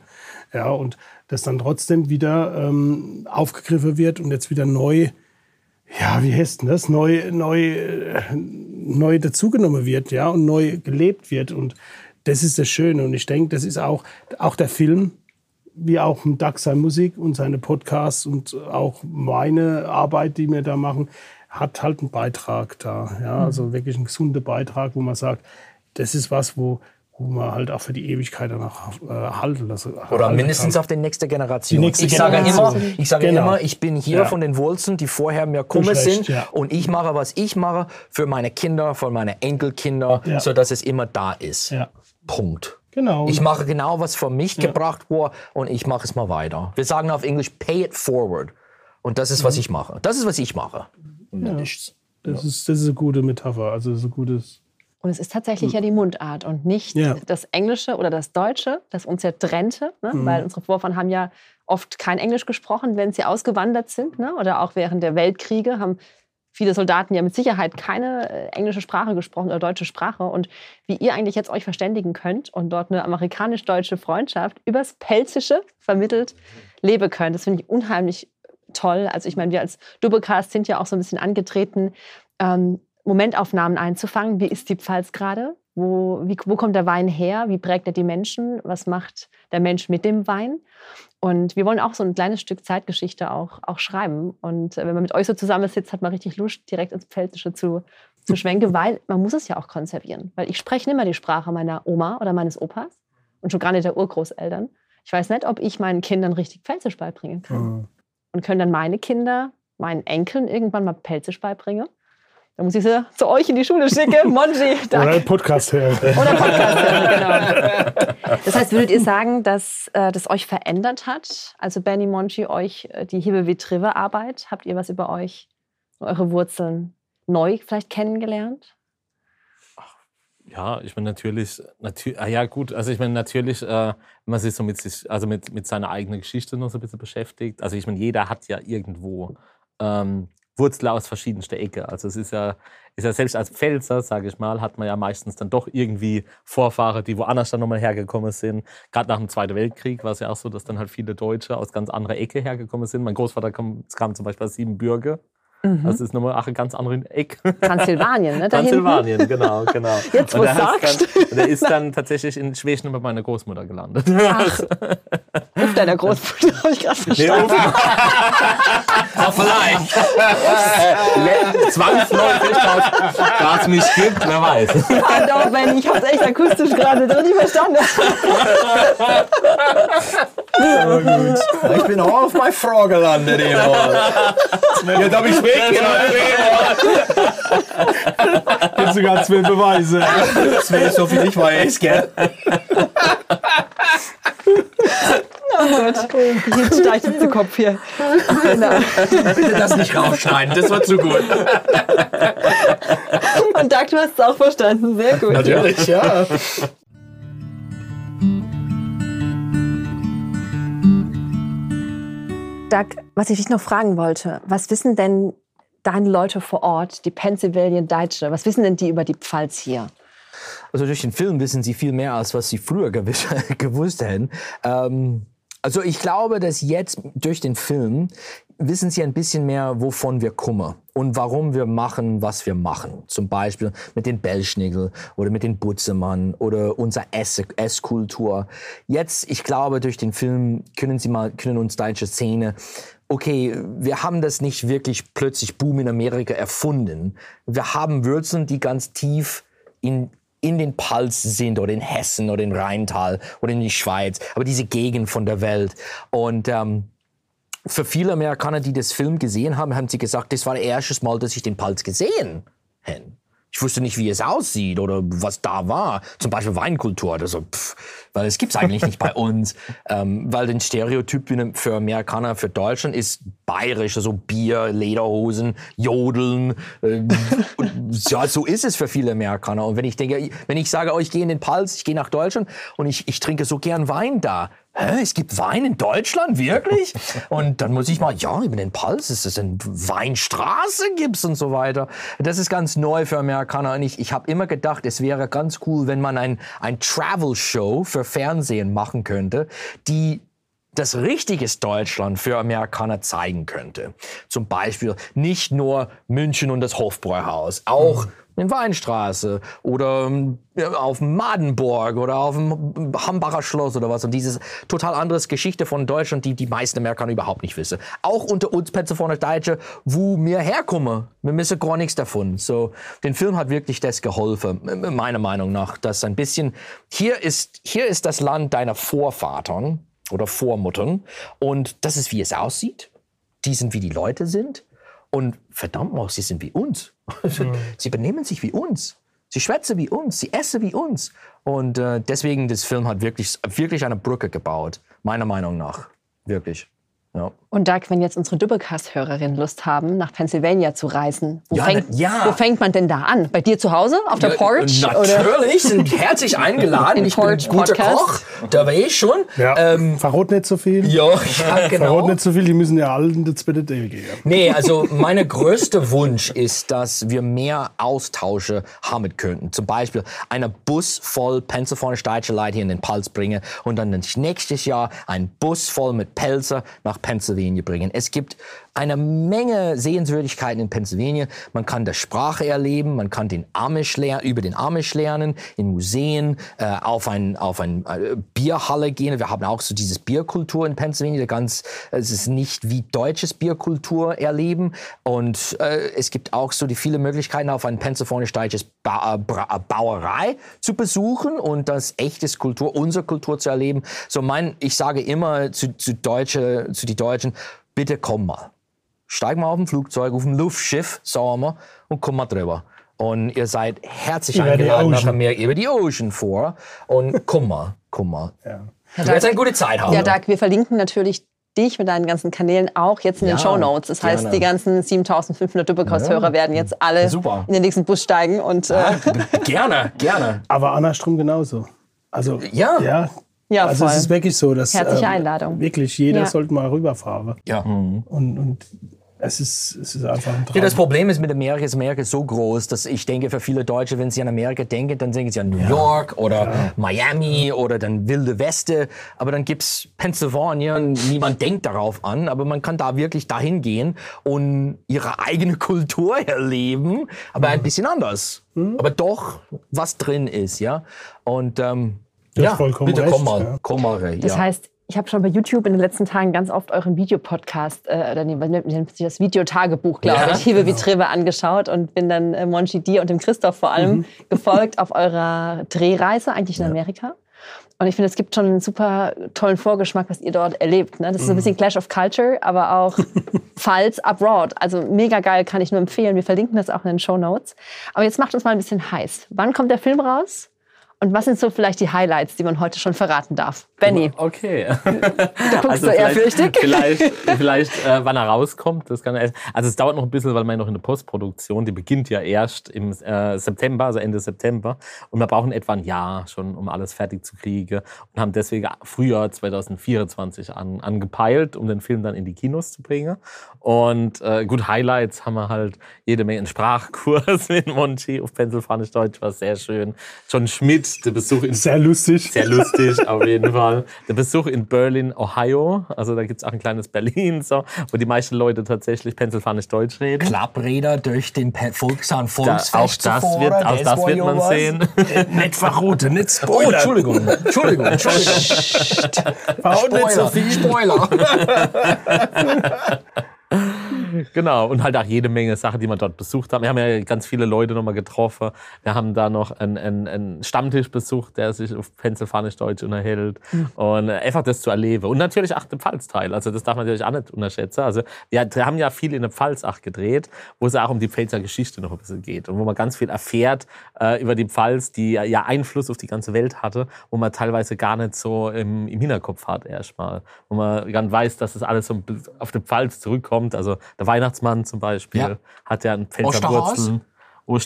Ja, und das dann trotzdem wieder ähm, aufgegriffen wird und jetzt wieder neu ja, wie heißt denn das, neu, neu, äh, neu dazugenommen wird, ja, und neu gelebt wird. Und das ist das Schöne. Und ich denke, das ist auch, auch der Film wie auch mit Doug seine Musik und seine Podcasts und auch meine Arbeit, die wir da machen, hat halt einen Beitrag da. Ja, also wirklich einen gesunden Beitrag, wo man sagt, das ist was, wo, wo man halt auch für die Ewigkeit danach äh, halten lassen. Oder halten mindestens kann. auf die nächste Generation. Die nächste ich sage Generation. immer, ich sage Genau. immer, ich bin hier Ja. von den Wurzeln, die vorher mir recht, sind, ja. und ich mache, was ich mache, für meine Kinder, für meine Enkelkinder, Ja. so dass es immer da ist. Ja, Punkt. Genau. Ich mache genau, was für mich gebracht wurde, und ich mache es mal weiter. Wir sagen auf Englisch, pay it forward. Und das ist, was ich mache. Das ist, was ich mache. Und nichts. das, ist, das ist eine gute Metapher. Also das ist ein gutes. Und es ist tatsächlich ja die Mundart und nicht Ja. das Englische oder das Deutsche, das uns ja trennte, ne? weil unsere Vorfahren haben ja oft kein Englisch gesprochen, wenn sie ausgewandert sind. Ne? Oder auch während der Weltkriege haben viele Soldaten ja mit Sicherheit keine äh, englische Sprache gesprochen oder deutsche Sprache. Und wie ihr eigentlich jetzt euch verständigen könnt und dort eine amerikanisch-deutsche Freundschaft übers Pelzische vermittelt leben könnt, das finde ich unheimlich toll. Also ich meine, wir als Doublecast sind ja auch so ein bisschen angetreten, ähm, Momentaufnahmen einzufangen. Wie ist die Pfalz gerade? Wo, wie, wo kommt der Wein her? Wie prägt er die Menschen? Was macht der Mensch mit dem Wein? Und wir wollen auch so ein kleines Stück Zeitgeschichte auch, auch schreiben. Und äh, wenn man mit euch so zusammensitzt, hat man richtig Lust, direkt ins Pfälzische zu, zu schwenken, weil man muss es ja auch konservieren. Weil ich spreche nicht mehr die Sprache meiner Oma oder meines Opas und schon gar nicht der Urgroßeltern. Ich weiß nicht, ob ich meinen Kindern richtig Pfälzisch beibringen kann. Und können dann meine Kinder meinen Enkeln irgendwann mal Pelzisch beibringen. Dann muss ich sie zu euch in die Schule schicken. Monji, Oder danke. einen Podcast hören. Oder Podcast hören, genau. Das heißt, würdet ihr sagen, dass äh, das euch verändert hat? Also Benny Monchi, euch äh, die Hibe wie Trive Arbeit, habt ihr was über euch, eure Wurzeln neu vielleicht kennengelernt? Ja, ich meine natürlich, natürlich, ah ja gut, also ich meine natürlich, äh, wenn man sich so mit sich, also mit, mit seiner eigenen Geschichte noch so ein bisschen beschäftigt. Also ich meine, jeder hat ja irgendwo ähm, Wurzeln aus verschiedenster Ecke. Also es ist ja, ist ja selbst als Pfälzer, sage ich mal, hat man ja meistens dann doch irgendwie Vorfahren, die woanders dann nochmal hergekommen sind. Gerade nach dem Zweiten Weltkrieg war es ja auch so, dass dann halt viele Deutsche aus ganz anderer Ecke hergekommen sind. Mein Großvater kam, kam zum Beispiel aus Siebenbürge. Mhm. Das ist nochmal auch ein ganz anderer Eck. Transsilvanien, ne? Da hinten? Transsilvanien, genau, genau. Jetzt, wo hat's sagst. Dann, der ist dann tatsächlich in Schweden bei meiner Großmutter gelandet. Ach, Ruf deiner Großmutter, habe ich gerade verstanden. Ja, vielleicht. Zwangsläufig, da es mich gibt, wer weiß. Pardon, Benny, ich habe es echt akustisch gerade nicht verstanden. Ich bin auch auf meine Frau gelandet. Jetzt habe ich Gibt sogar zwei Beweise. Das wäre so viel ich weiß, gell? Jetzt steigt jetzt der Kopf hier. Genau. Bitte das nicht rausschneiden, das war zu gut. Und Doug, du hast es auch verstanden. Sehr gut. Natürlich, ja. Doug, was ich dich noch fragen wollte, was wissen denn deine Leute vor Ort, die Pennsylvania Deutsche, was wissen denn die über die Pfalz hier? Also durch den Film wissen sie viel mehr, als was sie früher gewiss, gewusst hätten. Ähm, also ich glaube, dass jetzt durch den Film wissen sie ein bisschen mehr, wovon wir kommen und warum wir machen, was wir machen. Zum Beispiel mit den Bellschnigel oder mit den Butzemann oder unserer Ess- Esskultur. Jetzt, ich glaube, durch den Film können sie mal, können uns deutsche Szene okay, wir haben das nicht wirklich plötzlich Boom in Amerika erfunden. Wir haben Wurzeln, die ganz tief in, in den Pals sind oder in Hessen oder in Rheintal oder in die Schweiz, aber diese Gegend von der Welt. Und ähm, für viele Amerikaner, die das Film gesehen haben, haben sie gesagt, das war das erste Mal, dass ich den Pals gesehen habe. Ich wusste nicht, wie es aussieht oder was da war. Zum Beispiel Weinkultur oder so. Pff, weil es gibt's eigentlich nicht bei uns. Ähm, weil den Stereotyp für Amerikaner, für Deutschland ist bayerisch, also Bier, Lederhosen, Jodeln. Äh, und ja, so ist es für viele Amerikaner. Und wenn ich denke, wenn ich sage, oh, ich gehe in den Pals, ich gehe nach Deutschland und ich, ich trinke so gern Wein da. Hä, es gibt Wein in Deutschland, wirklich? Und dann muss ich mal, ja, über den Pals, ist es eine Weinstraße gibt's und so weiter. Das ist ganz neu für Amerikaner. Und ich, ich habe immer gedacht, es wäre ganz cool, wenn man ein, ein Travel-Show für Fernsehen machen könnte, die das richtiges Deutschland für Amerikaner zeigen könnte. Zum Beispiel nicht nur München und das Hofbräuhaus, auch in Weinstraße oder ähm, auf Madenburg oder auf dem Hambacher Schloss oder was. Und dieses total anderes Geschichte von Deutschland, die die meisten Amerikaner überhaupt nicht wissen. Auch unter uns Pennsylvania Deutsche, wo wir herkommen. Wir wissen gar nichts davon. So, den Film hat wirklich das geholfen, meiner Meinung nach, dass ein bisschen, hier ist, hier ist das Land deiner Vorvatern oder Vormuttern und das ist, wie es aussieht. Die sind, wie die Leute sind. Und verdammt noch, sie sind wie uns. Sie benehmen sich wie uns. Sie schwätzen wie uns, sie essen wie uns. Und äh, deswegen, das Film hat wirklich, wirklich eine Brücke gebaut, meiner Meinung nach. Wirklich. Ja. Und Doug, wenn jetzt unsere Doublecast-Hörerinnen Lust haben, nach Pennsylvania zu reisen, wo, Ja, fängt, ja. wo fängt man denn da an? Bei dir zu Hause? Auf der Porch? Oder? Natürlich, sind herzlich eingeladen. Ich bin Porch guter Podcast. Koch, da war ich schon. Ja. Ähm, Verrot nicht so viel. ja, ja, genau. Verrot nicht so viel, die müssen ja alle ins Bett gehen. Nee, also meine größte Wunsch ist, dass wir mehr Austausche haben könnten. Zum Beispiel einen Bus voll Pennsylvania Leute hier in den Pals bringen und dann nächstes Jahr einen Bus voll mit Pelzer nach Pennsylvania bringen. Es gibt eine Menge Sehenswürdigkeiten in Pennsylvania. Man kann die Sprache erleben, man kann den Amish über den Amish lernen, in Museen, äh, auf ein, auf ein äh, Bierhalle gehen. Wir haben auch so dieses Bierkultur in Pennsylvania, ganz, es ist nicht wie deutsches Bierkultur erleben. Und äh, es gibt auch so die viele Möglichkeiten, auf ein pennsylvanisch-deutsches ba äh, Bra äh, Bauerei zu besuchen und das echtes Kultur, unsere Kultur zu erleben. So mein, ich sage immer zu, zu Deutsche, zu die Deutschen, bitte komm mal steig mal auf ein Flugzeug, auf ein Luftschiff, sagen wir, und komm mal drüber. Und ihr seid herzlich Über die eingeladen nach Ocean. Amerika, über die Ocean vor. Und komm mal, komm mal. Ja. Du wirst eine gute Zeit haben. Ja, Doug, wir verlinken natürlich dich mit deinen ganzen Kanälen auch jetzt in den Ja, Show Notes. Das heißt, gerne. die ganzen 7500 Doppelkreuzhörer werden jetzt alle Super. in den nächsten Bus steigen und äh, gerne, gerne. Aber andersrum genauso. Also, Ja. ja. Ja, Also voll. es ist wirklich so, dass Herzliche Einladung. wirklich jeder Ja. sollte mal rüberfahren. Ja. Und, und es, ist, es ist einfach ein Traum. Ja, das Problem ist mit Amerika, ist Amerika ist so groß, dass ich denke, für viele Deutsche, wenn sie an Amerika denken, dann denken sie an New York oder Miami oder dann Wilde Weste. Aber dann gibt's Pennsylvania und niemand denkt darauf an. Aber man kann da wirklich dahin gehen und ihre eigene Kultur erleben, aber ein bisschen anders. Aber doch, was drin ist, ja. Und ähm, Du ja, vollkommen bitte recht, komm mal, ja. komm mal, Ray, Das ja. heißt, ich habe schon bei YouTube in den letzten Tagen ganz oft euren Videopodcast, äh, oder nee, nennt sich das Videotagebuch, glaube Ja, ich, Hiebe wie Triebe angeschaut und bin dann äh, Monchi, dir und dem Christoph vor allem Mhm. gefolgt auf eurer Drehreise, eigentlich in Amerika. Und ich finde, es gibt schon einen super tollen Vorgeschmack, was ihr dort erlebt. Ne? Das ist so ein Mhm. bisschen Clash of Culture, aber auch Pfalz abroad. Also mega geil, kann ich nur empfehlen. Wir verlinken das auch in den Show Notes. Aber jetzt macht uns mal ein bisschen heiß. Wann kommt der Film raus? Und was sind so vielleicht die Highlights, die man heute schon verraten darf? Benny, Okay. du guckst so vielleicht- ehrfürchtig. Vielleicht, vielleicht äh, wann er rauskommt. Das kann also es dauert noch ein bisschen, weil man noch in der Postproduktion, die beginnt ja erst im äh, September, also Ende September. Und wir brauchen etwa ein Jahr schon, um alles fertig zu kriegen. Und haben deswegen Frühjahr 2024 an, angepeilt, um den Film dann in die Kinos zu bringen. Und äh, gut, Highlights haben wir halt jede Menge einen Sprachkurs mit Monchi auf Pennsylvanisch Deutsch, war sehr schön. John Schmidt, der Besuch in Sehr lustig. sehr lustig, auf jeden Fall. Der Besuch in Berlin, Ohio. Also da gibt's auch ein kleines Berlin, so, wo die meisten Leute tatsächlich pennsylvanisch Deutsch reden. Klappräder durch den Pe- Volkshahn Da, Volksfest auch das zuvor, wird, auch das wird man was. sehen. nicht verroten, nicht Oh, Entschuldigung, Entschuldigung, Entschuldigung. Verroten nicht so viel. Spoiler. Genau, und halt auch jede Menge Sachen, die man dort besucht hat. Wir haben ja ganz viele Leute nochmal getroffen. Wir haben da noch einen, einen, einen Stammtisch besucht, der sich auf Pennsylvanisch Deutsch unterhält. Und äh, einfach das zu erleben. Und natürlich auch den Pfalzteil. Also das darf man natürlich auch nicht unterschätzen. Also wir haben ja viel in der Pfalz auch gedreht, wo es auch um die Pfälzer Geschichte noch ein bisschen geht. Und wo man ganz viel erfährt äh, über die Pfalz, die ja- ja Einfluss auf die ganze Welt hatte, wo man teilweise gar nicht so im, im Hinterkopf hat erstmal. Wo man dann weiß, dass das alles so auf die Pfalz zurückkommt. Also der Weihnachtsmann zum Beispiel Ja. hat ja einen Pfälzer Osterhaas? Wurzeln.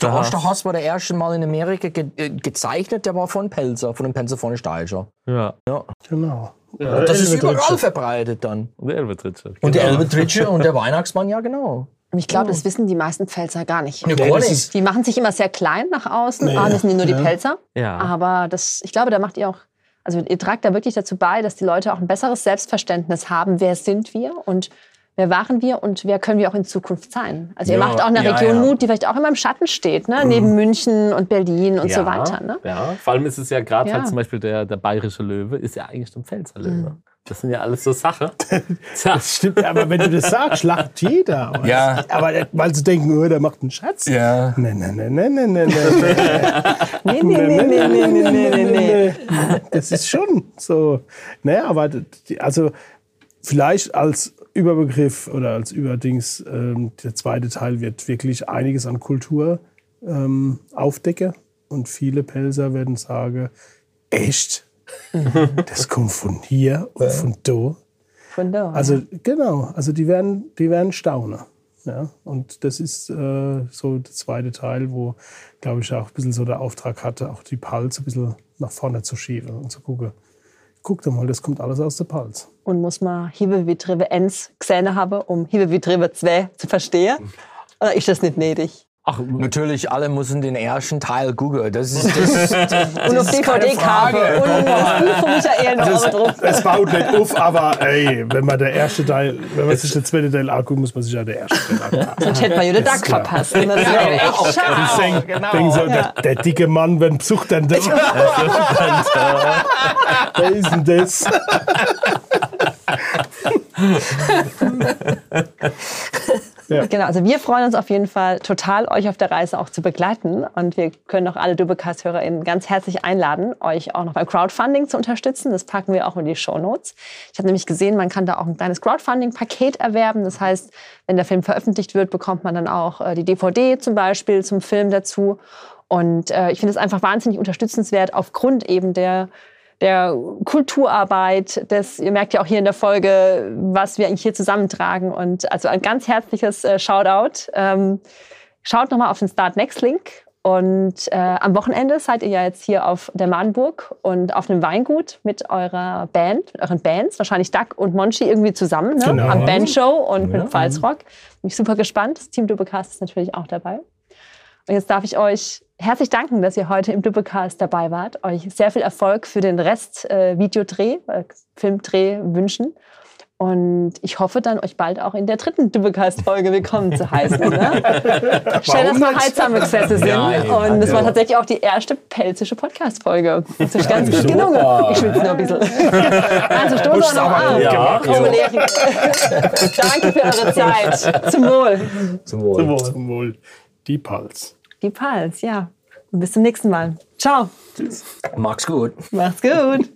Der. Osterhaus war der erste Mal in Amerika ge äh, gezeichnet, der war von Pelzer, von dem Pennsylvania Steiger. Ja, Genau. Das ist überall verbreitet dann. und der Elbetritsche. Und der Elbetritsche und der Weihnachtsmann, ja genau. Und ich glaube, das wissen die meisten Pfälzer gar nicht. Ja, Nee, gar nicht. Die machen sich immer sehr klein nach außen. Nee, ah, das sind nur die ja. Pelzer. Ja. Aber das, ich glaube, da macht ihr auch, also ihr tragt da wirklich dazu bei, dass die Leute auch ein besseres Selbstverständnis haben, wer sind wir und wer waren wir und wer können wir auch in Zukunft sein? Also ihr ja, macht auch eine ja, Region ja. Mut, die vielleicht auch immer im Schatten steht, ne? Mhm. neben München und Berlin und so weiter. Ne? Ja, vor allem ist es ja gerade halt zum Beispiel der, der bayerische Löwe, ist ja eigentlich ein Pfälzer Löwe. Mhm. Das sind ja alles so Sachen. Das stimmt, aber wenn du das sagst, lacht jeder. Ja. aber weil sie denken, oh, der macht einen Schatz. Ja. Nein, nein, nein, nein, nein, nein. nein, nein, nein, nein, nein. nee, nee, nee. Das ist schon so. Naja, aber also vielleicht als Überbegriff oder als Überdings, ähm, der zweite Teil wird wirklich einiges an Kultur ähm, aufdecken. Und viele Pelzer werden sagen, echt? Das kommt von hier und von da. Von da. Also genau, also die werden, die werden staunen. Ja, und das ist äh, so der zweite Teil, wo, glaube ich, auch ein bisschen so der Auftrag hatte, auch die Pals ein bisschen nach vorne zu schieben und zu gucken. Guck doch mal, das kommt alles aus der Pals. und muss man Hiebe wie Drive 1 gesehen haben, um Hiebe wie Drive 2 zu verstehen? Oder ist das nicht nötig? Ach, Natürlich, alle müssen den ersten Teil googeln. Das ist, das, das Und auf ist keine DVD-Kabe Frage. und das Buch von Michael noch Das, drauf. es baut nicht auf, aber ey, wenn man der erste Teil, wenn man sich den zweiten Teil anguckt, muss man sich ja der erste Teil angucken. Sonst hätte man ja den Duck verpasst. Und das wäre echt Ich schade. denk so, der, der dicke Mann, wenn besucht denn das? Wer ist denn das? Genau, also wir freuen uns auf jeden Fall total, euch auf der Reise auch zu begleiten. Und wir können auch alle Doublecast-HörerInnen ganz herzlich einladen, euch auch noch beim Crowdfunding zu unterstützen. Das packen wir auch in die Shownotes. Ich habe nämlich gesehen, man kann da auch ein kleines Crowdfunding-Paket erwerben. Das heißt, wenn der Film veröffentlicht wird, bekommt man dann auch äh, die DVD zum Beispiel zum Film dazu. Und äh, ich finde es einfach wahnsinnig unterstützenswert aufgrund eben der der Kulturarbeit, des, ihr merkt ja auch hier in der Folge, was wir eigentlich hier zusammentragen. Und also ein ganz herzliches äh, Shoutout. Ähm, schaut nochmal auf den Start Next Link. Und äh, am Wochenende seid ihr ja jetzt hier auf der Mahnburg und auf einem Weingut mit eurer Band, mit euren Bands, wahrscheinlich Duck und Monchi irgendwie zusammen, ne? Genau. am Bandshow und mit Pfalzrock. Bin ich super gespannt. Das Team Doublecast ist natürlich auch dabei. Und jetzt darf ich euch herzlich danken, dass ihr heute im Doublecast dabei wart. Euch sehr viel Erfolg für den Rest äh, Videodreh, äh, Filmdreh wünschen. Und ich hoffe dann, euch bald auch in der dritten Doublecast-Folge willkommen zu heißen. Ne? Schön, dass wir heute zusammengesessen sind. Ja, und es war tatsächlich auch die erste pelzische Podcast-Folge. Das ist ganz gut gelungen. Ich schwitze noch ein bisschen. Also stoßen wir noch an. Ja. Danke für eure Zeit. Zum Wohl. Zum Wohl. Zum Wohl. Die Pals. Die Pals, ja. Und bis zum nächsten Mal. Ciao. Mach's gut. Macht's gut.